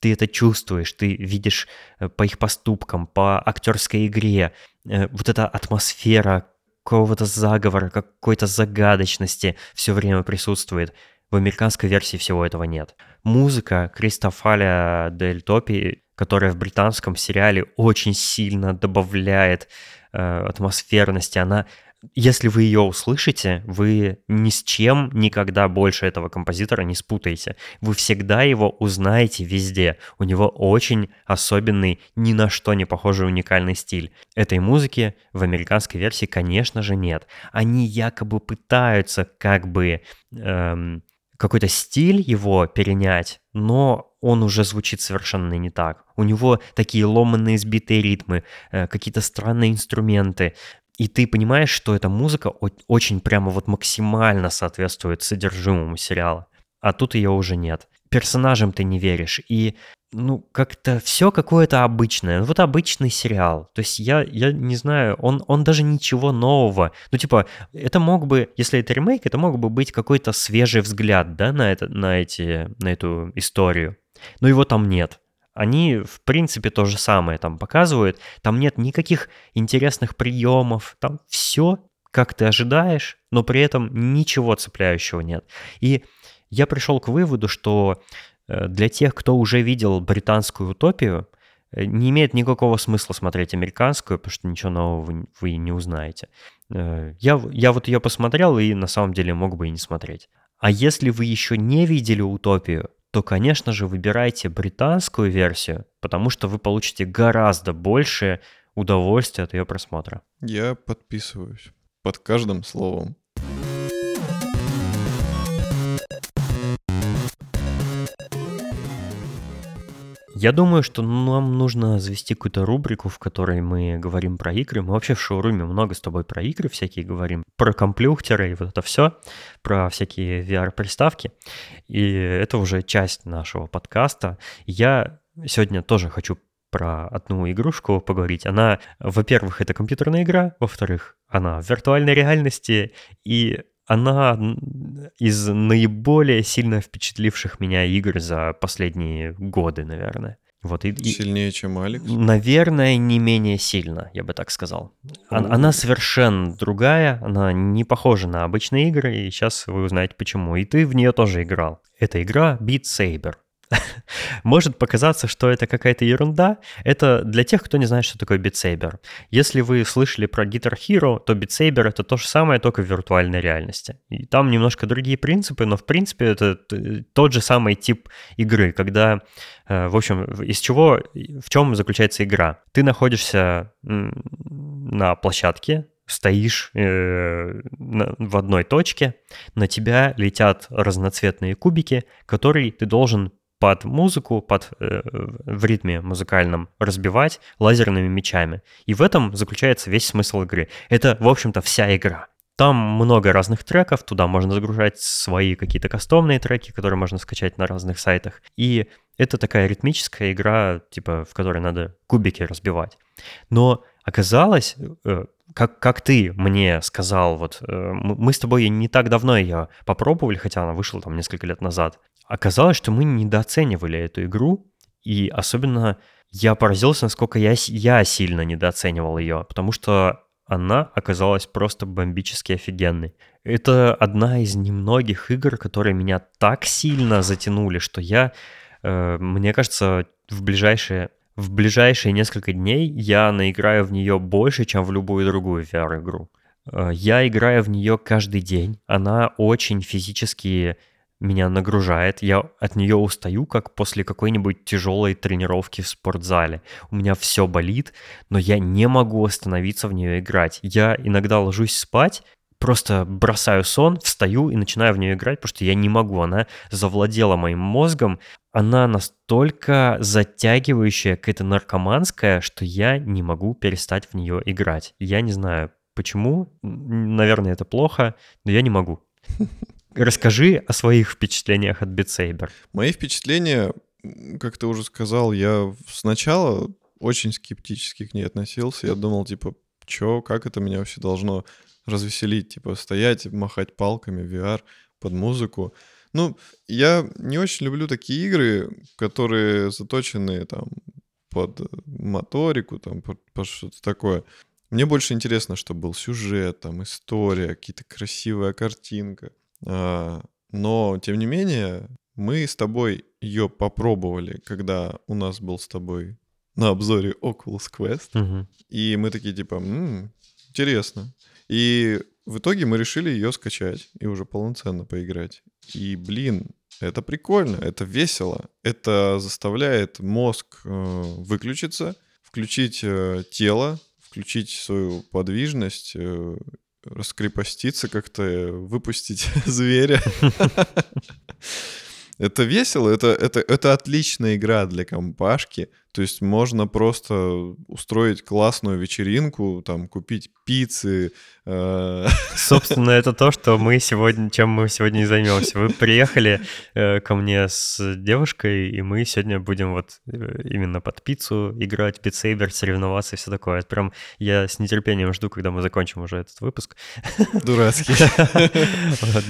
Ты это чувствуешь, ты видишь э, по их поступкам, по актерской игре, э, вот эта атмосфера какого-то заговора, какой-то загадочности все время присутствует. В американской версии всего этого нет. Музыка Кристофаля Дель Топи, которая в британском сериале очень сильно добавляет атмосферности, она если вы ее услышите, вы ни с чем никогда больше этого композитора не спутаете. Вы всегда его узнаете везде. У него очень особенный, ни на что не похожий уникальный стиль. Этой музыки в американской версии, конечно же, нет. Они якобы пытаются как бы эм, какой-то стиль его перенять, но он уже звучит совершенно не так. У него такие ломанные сбитые ритмы, э, какие-то странные инструменты, и ты понимаешь, что эта музыка очень прямо вот максимально соответствует содержимому сериала. А тут ее уже нет. Персонажам ты не веришь. И ну, как-то все какое-то обычное. Вот обычный сериал. То есть я, я не знаю, он, он даже ничего нового. Ну, типа, это мог бы, если это ремейк, это мог бы быть какой-то свежий взгляд, да, на, это, на, эти, на эту историю. Но его там нет они, в принципе, то же самое там показывают. Там нет никаких интересных приемов, там все, как ты ожидаешь, но при этом ничего цепляющего нет. И я пришел к выводу, что э, для тех, кто уже видел британскую утопию, э, не имеет никакого смысла смотреть американскую, потому что ничего нового вы, не узнаете. Э, я, я вот ее посмотрел и на самом деле мог бы и не смотреть. А если вы еще не видели утопию, то, конечно же, выбирайте британскую версию, потому что вы получите гораздо больше удовольствия от ее просмотра. Я подписываюсь под каждым словом. Я думаю, что нам нужно завести какую-то рубрику, в которой мы говорим про игры. Мы вообще в шоуруме много с тобой про игры всякие говорим, про компьютеры и вот это все, про всякие VR-приставки. И это уже часть нашего подкаста. Я сегодня тоже хочу про одну игрушку поговорить. Она, во-первых, это компьютерная игра, во-вторых, она в виртуальной реальности, и она из наиболее сильно впечатливших меня игр за последние годы, наверное. Вот, и, Сильнее, чем Алекс? Наверное, не менее сильно, я бы так сказал. Она, она совершенно другая, она не похожа на обычные игры, и сейчас вы узнаете почему. И ты в нее тоже играл. Это игра Beat Saber. Может показаться, что это какая-то ерунда. Это для тех, кто не знает, что такое Saber. Если вы слышали про Guitar Hero, то Saber это то же самое, только в виртуальной реальности. И там немножко другие принципы, но в принципе это тот же самый тип игры, когда, э, в общем, из чего, в чем заключается игра? Ты находишься на площадке, стоишь э, в одной точке, на тебя летят разноцветные кубики, которые ты должен под музыку, под, э, в ритме музыкальном разбивать лазерными мечами. И в этом заключается весь смысл игры. Это, в общем-то, вся игра. Там много разных треков, туда можно загружать свои какие-то кастомные треки, которые можно скачать на разных сайтах. И это такая ритмическая игра, типа, в которой надо кубики разбивать. Но оказалось, э, как, как ты мне сказал, вот э, мы с тобой не так давно ее попробовали, хотя она вышла там несколько лет назад. Оказалось, что мы недооценивали эту игру, и особенно я поразился, насколько я, я сильно недооценивал ее, потому что она оказалась просто бомбически офигенной. Это одна из немногих игр, которые меня так сильно затянули, что я, э, мне кажется, в ближайшие, в ближайшие несколько дней я наиграю в нее больше, чем в любую другую VR-игру. Э, я играю в нее каждый день. Она очень физически меня нагружает, я от нее устаю, как после какой-нибудь тяжелой тренировки в спортзале. У меня все болит, но я не могу остановиться в нее играть. Я иногда ложусь спать, просто бросаю сон, встаю и начинаю в нее играть, потому что я не могу. Она завладела моим мозгом. Она настолько затягивающая, какая-то наркоманская, что я не могу перестать в нее играть. Я не знаю, почему. Наверное, это плохо, но я не могу. Расскажи о своих впечатлениях от Saber. Мои впечатления, как ты уже сказал, я сначала очень скептически к ней относился. Я думал, типа, чё, как это меня вообще должно развеселить? Типа, стоять, махать палками, VR под музыку. Ну, я не очень люблю такие игры, которые заточены там под моторику, там, под, под что-то такое. Мне больше интересно, чтобы был сюжет, там, история, какие-то красивая картинка. А, Но, тем не менее, мы с тобой ее попробовали, когда у нас был с тобой на обзоре Oculus Quest. Мгм. И мы такие типа, «М, интересно. И в итоге мы решили ее скачать и уже полноценно поиграть. И, блин, это прикольно, это весело. Это заставляет мозг э, выключиться, включить э, тело, включить свою подвижность, э, раскрепоститься как-то, э, выпустить зверя. Это весело, это, это, это отличная игра для компашки. То есть можно просто устроить классную вечеринку, там купить пиццы. э, Собственно, это то, что мы сегодня, чем мы сегодня и займемся. Вы приехали э, ко мне с девушкой, и мы сегодня будем вот э, именно под пиццу играть, битсейбер, соревноваться и все такое. Это прям я с нетерпением жду, когда мы закончим уже этот выпуск. Дурацкий.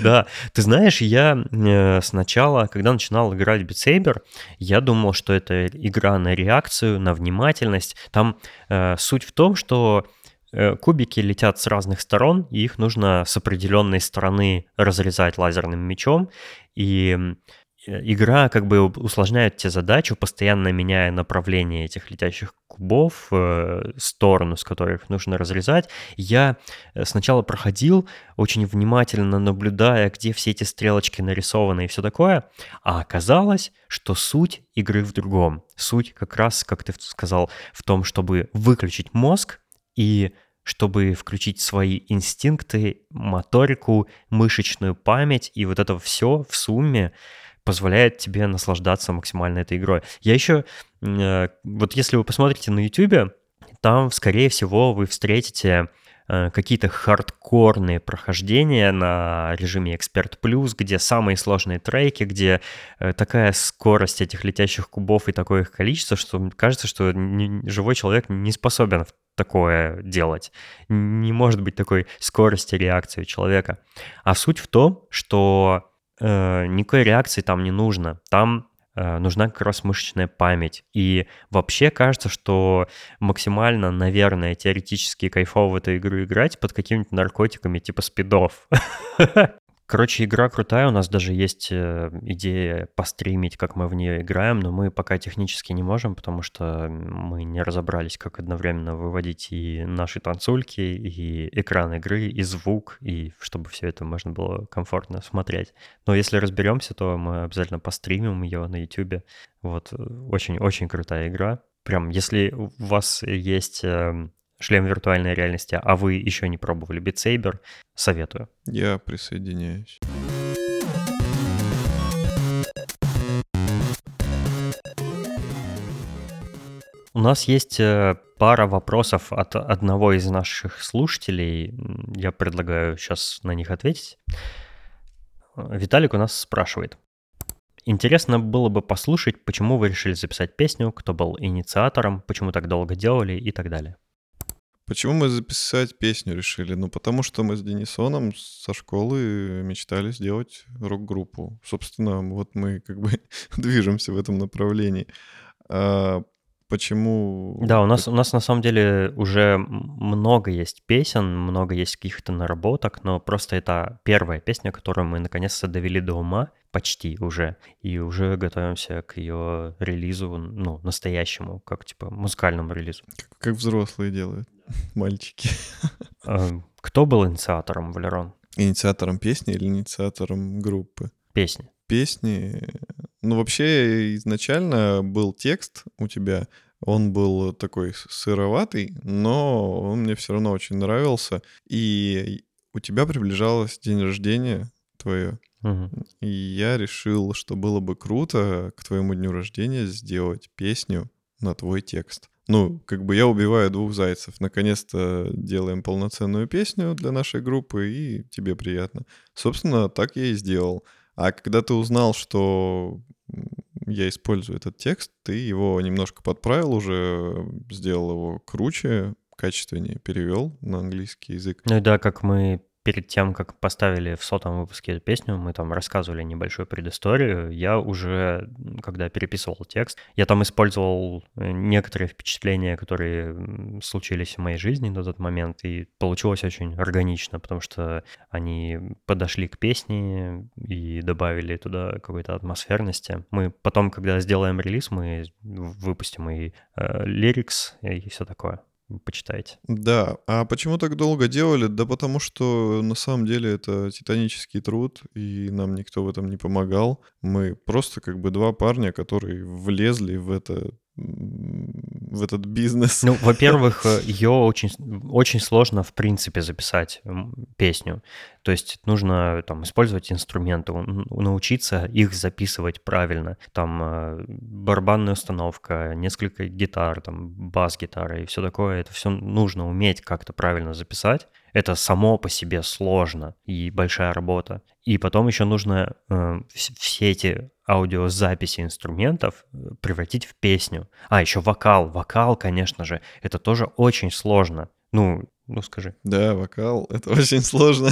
Да, ты знаешь, я сначала, когда начинал играть Saber, я думал, что это игра на реакцию, на внимательность. Там э, суть в том, что э, кубики летят с разных сторон, и их нужно с определенной стороны разрезать лазерным мечом. И игра как бы усложняет тебе задачу, постоянно меняя направление этих летящих кубов, э, сторону, с которой их нужно разрезать. Я э, сначала проходил, очень внимательно наблюдая, где все эти стрелочки нарисованы и все такое, а оказалось, что суть игры в другом. Суть как раз, как ты сказал, в том, чтобы выключить мозг и чтобы включить свои инстинкты, моторику, мышечную память, и вот это все в сумме позволяет тебе наслаждаться максимально этой игрой. Я еще, э, вот если вы посмотрите на YouTube, там, скорее всего, вы встретите э, какие-то хардкорные прохождения на режиме Эксперт Плюс, где самые сложные треки, где э, такая скорость этих летящих кубов и такое их количество, что кажется, что живой человек не способен такое делать. Не может быть такой скорости реакции человека. А суть в том, что э, никакой реакции там не нужно. Там э, нужна как раз мышечная память. И вообще кажется, что максимально, наверное, теоретически кайфово в эту игру играть под какими-то наркотиками типа спидов. Короче, игра крутая, у нас даже есть э, идея постримить, как мы в нее играем, но мы пока технически не можем, потому что мы не разобрались, как одновременно выводить и наши танцульки, и экран игры, и звук, и чтобы все это можно было комфортно смотреть. Но если разберемся, то мы обязательно постримим ее на YouTube. Вот, очень-очень крутая игра. Прям, если у вас есть эм, шлем виртуальной реальности, а вы еще не пробовали Beat Saber, советую. Я присоединяюсь. У нас есть э, пара вопросов от одного из наших слушателей. Я предлагаю сейчас на них ответить. Виталик у нас спрашивает. Интересно было бы послушать, почему вы решили записать песню, кто был инициатором, почему так долго делали и так далее. Почему мы записать песню решили? Ну, потому что мы с Денисоном со школы мечтали сделать рок-группу. Собственно, вот мы как бы движемся в этом направлении. А почему... Да, у нас, у нас на самом деле уже много есть песен, много есть каких-то наработок, но просто это первая песня, которую мы наконец-то довели до ума, почти уже, и уже готовимся к ее релизу, ну, настоящему, как типа музыкальному релизу. Как, как взрослые делают, мальчики. Э, Кто был инициатором, Валерон? Инициатором песни или инициатором группы? Песни. Песни... Ну, вообще, изначально был текст у тебя, он был такой сыроватый, но он мне все равно очень нравился. И у тебя приближалось день рождения твое, И я решил, что было бы круто к твоему дню рождения сделать песню на твой текст. Ну, как бы я убиваю двух зайцев. Наконец-то делаем полноценную песню для нашей группы, и тебе приятно. Собственно, так я и сделал. А когда ты узнал, что я использую этот текст, ты его немножко подправил уже, сделал его круче, качественнее, перевел на английский язык. Ну да, как мы перед тем, как поставили в сотом выпуске эту песню, мы там рассказывали небольшую предысторию. Я уже, когда переписывал текст, я там использовал э, некоторые впечатления, которые случились в моей жизни на тот момент, и получилось очень органично, потому что они подошли к песне и добавили туда какой-то атмосферности. Мы потом, когда сделаем релиз, мы выпустим и э, лирикс, и все такое почитайте. Да, а почему так долго делали? Да потому что на самом деле это титанический труд, и нам никто в этом не помогал. Мы просто как бы два парня, которые влезли в это в этот бизнес. Ну, во-первых, ее очень, очень сложно, в принципе, записать песню. То есть нужно там использовать инструменты, научиться их записывать правильно. Там э, барабанная установка, несколько гитар, там бас-гитара и все такое. Это все нужно уметь как-то правильно записать. Это само по себе сложно и большая работа. И потом еще нужно э, все эти аудиозаписи инструментов э, превратить в песню. А, еще вокал. Вокал, конечно же, это тоже очень сложно. Ну, ну скажи. Да, вокал, это очень сложно.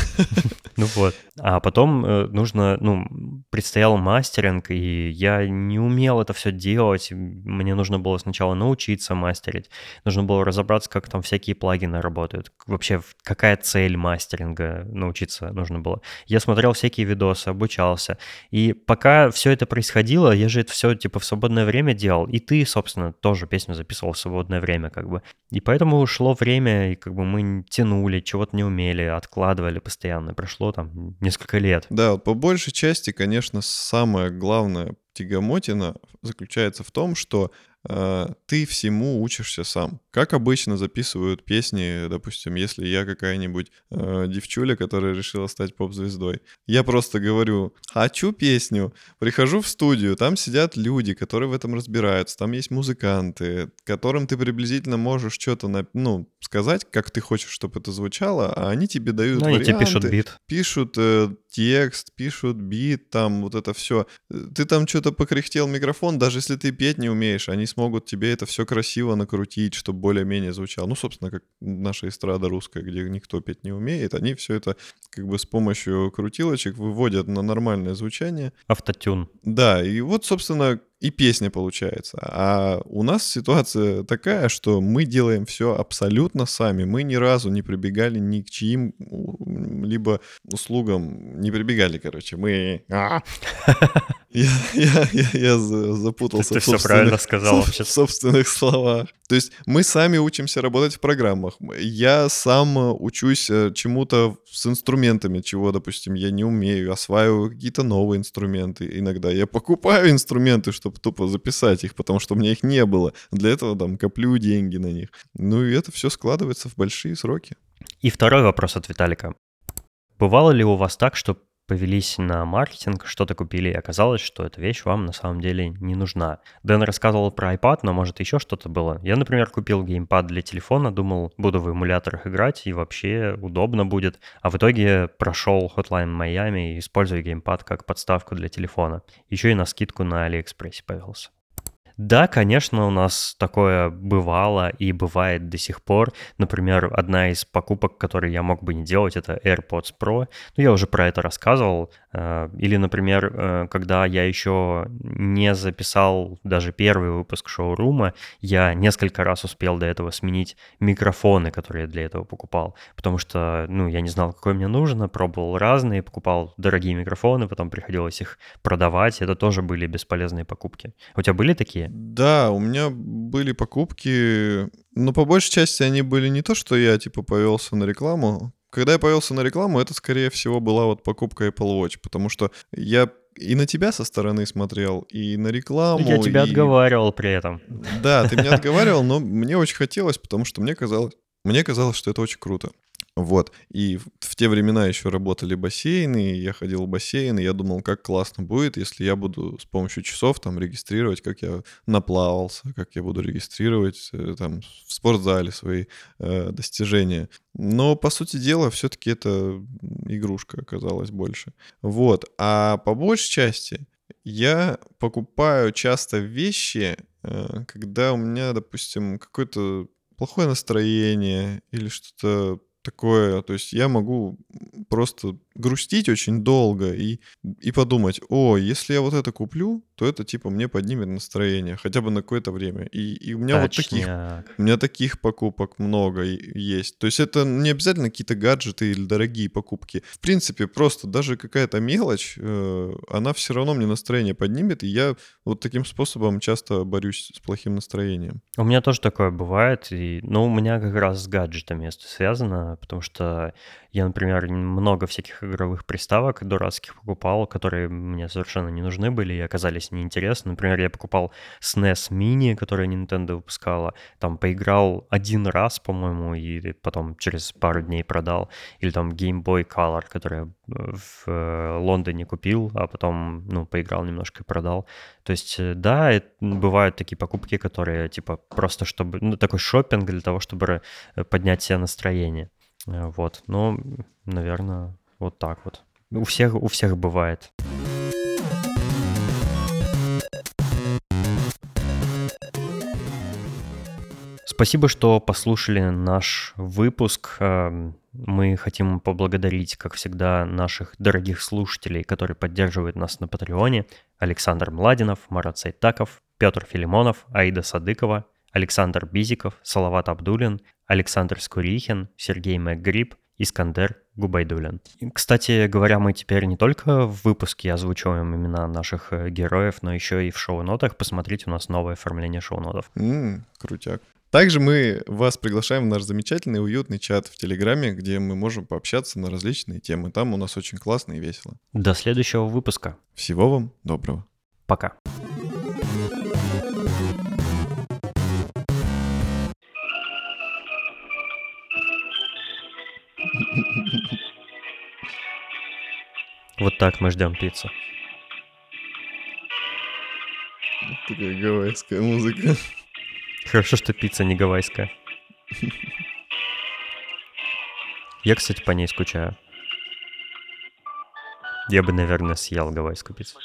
Ну вот. А потом э, нужно, ну, предстоял мастеринг, и я не умел это все делать. Мне нужно было сначала научиться мастерить. Нужно было разобраться, как там всякие плагины работают. Вообще, какая цель мастеринга научиться нужно было. Я смотрел всякие видосы, обучался. И пока все это происходило, я же это все типа в свободное время делал. И ты, собственно, тоже песню записывал в свободное время, как бы. И поэтому ушло время, и как бы мы тянули, чего-то не умели, откладывали постоянно. Прошло там несколько лет. Да, по большей части, конечно, самое главное тягомотина заключается в том, что э, ты всему учишься сам. Как обычно записывают песни, допустим, если я какая-нибудь э, девчуля, которая решила стать поп-звездой. Я просто говорю, хочу песню, прихожу в студию, там сидят люди, которые в этом разбираются, там есть музыканты, которым ты приблизительно можешь что-то, на, ну, сказать, как ты хочешь, чтобы это звучало, а они тебе дают ну, варианты. Они тебе пишут бит. Пишут э, текст, пишут бит, там вот это все. Ты там что-то покряхтел микрофон, даже если ты петь не умеешь, они смогут тебе это все красиво накрутить, чтобы более-менее звучало. Ну, собственно, как наша эстрада русская, где никто петь не умеет, они все это как бы с помощью крутилочек выводят на нормальное звучание. Автотюн. Да, и вот, собственно, и песня получается. А у нас ситуация такая, что мы делаем все абсолютно сами. Мы ни разу не прибегали ни к чьим либо услугам. Не прибегали, короче. Мы... А! Я, я, я, я запутался Ты в все правильно сказал в собственных словах. То есть мы сами учимся работать в программах. Я сам учусь э, чему-то с инструментами, чего, допустим, я не умею. Осваиваю какие-то новые инструменты иногда. Я покупаю инструменты, чтобы тупо записать их, потому что у меня их не было. Для этого там коплю деньги на них. Ну и это все складывается в большие сроки. И второй вопрос от Виталика. Бывало ли у вас так, что повелись на маркетинг, что-то купили, и оказалось, что эта вещь вам на самом деле не нужна. Дэн рассказывал про iPad, но может еще что-то было. Я, например, купил геймпад для телефона, думал, буду в эмуляторах играть, и вообще удобно будет. А в итоге прошел Hotline Miami и использую геймпад как подставку для телефона. Еще и на скидку на Алиэкспрессе повелся. Да, конечно, у нас такое бывало и бывает до сих пор. Например, одна из покупок, которые я мог бы не делать, это AirPods Pro. Ну, я уже про это рассказывал. Э, или, например, э, когда я еще не записал даже первый выпуск шоурума, я несколько раз успел до этого сменить микрофоны, которые я для этого покупал. Потому что, ну, я не знал, какой мне нужно, пробовал разные, покупал дорогие микрофоны, потом приходилось их продавать. Это тоже были бесполезные покупки. У тебя были такие? Да, у меня были покупки, но по большей части они были не то, что я типа повелся на рекламу. Когда я повелся на рекламу, это скорее всего была вот покупка Apple Watch, потому что я и на тебя со стороны смотрел, и на рекламу. Я тебя и... отговаривал при этом. Да, ты меня отговаривал, но мне очень хотелось, потому что мне казалось, мне казалось, что это очень круто. Вот. И в те времена еще работали бассейны, и я ходил в бассейн, и я думал, как классно будет, если я буду с помощью часов там регистрировать, как я наплавался, как я буду регистрировать э, там в спортзале свои э, достижения. Но, по сути дела, все-таки это игрушка оказалась больше. Вот. А по большей части я покупаю часто вещи, э, когда у меня, допустим, какое-то плохое настроение или что-то такое, то есть я могу просто грустить очень долго и, и подумать, о, если я вот это куплю, то это типа мне поднимет настроение хотя бы на какое-то время. И, и у меня Точняк. вот таких, у меня таких покупок много есть. То есть это не обязательно какие-то гаджеты или дорогие покупки. В принципе, просто даже какая-то мелочь, э, она все равно мне настроение поднимет, и я вот таким способом часто борюсь с плохим настроением. У меня тоже такое бывает, и, ну, у меня как раз с гаджетами это связано, потому что я, например, много всяких игровых приставок дурацких покупал, которые мне совершенно не нужны были и оказались неинтересны. Например, я покупал SNES Mini, который Nintendo выпускала, там поиграл один раз, по-моему, и потом через пару дней продал. Или там Game Boy Color, который я в э, Лондоне купил, а потом, ну, поиграл немножко и продал. То есть, э, да, это, бывают такие покупки, которые, типа, просто чтобы, ну, такой шопинг для того, чтобы э, поднять себе настроение. Э, вот, ну, наверное, вот так вот. У всех, у всех бывает. Спасибо, что послушали наш выпуск. Эм, мы хотим поблагодарить, как всегда, наших дорогих слушателей, которые поддерживают нас на Патреоне. Александр Младинов, Марат Сайтаков, Петр Филимонов, Аида Садыкова, Александр Бизиков, Салават Абдулин, Александр Скурихин, Сергей Макгриб, Искандер Губайдулин. Кстати говоря, мы теперь не только в выпуске озвучиваем имена наших э, героев, но еще и в шоу-нотах. Посмотрите, у нас новое оформление шоу-нотов. Mm, крутяк. Также мы вас приглашаем в наш замечательный уютный чат в Телеграме, где мы можем пообщаться на различные темы. Там у нас очень классно и весело. До следующего выпуска. Всего вам доброго. Пока. Вот так мы ждем пиццу. Такая гавайская музыка. Хорошо, что пицца не гавайская. Я, кстати, по ней скучаю. Я бы, наверное, съел гавайскую пиццу.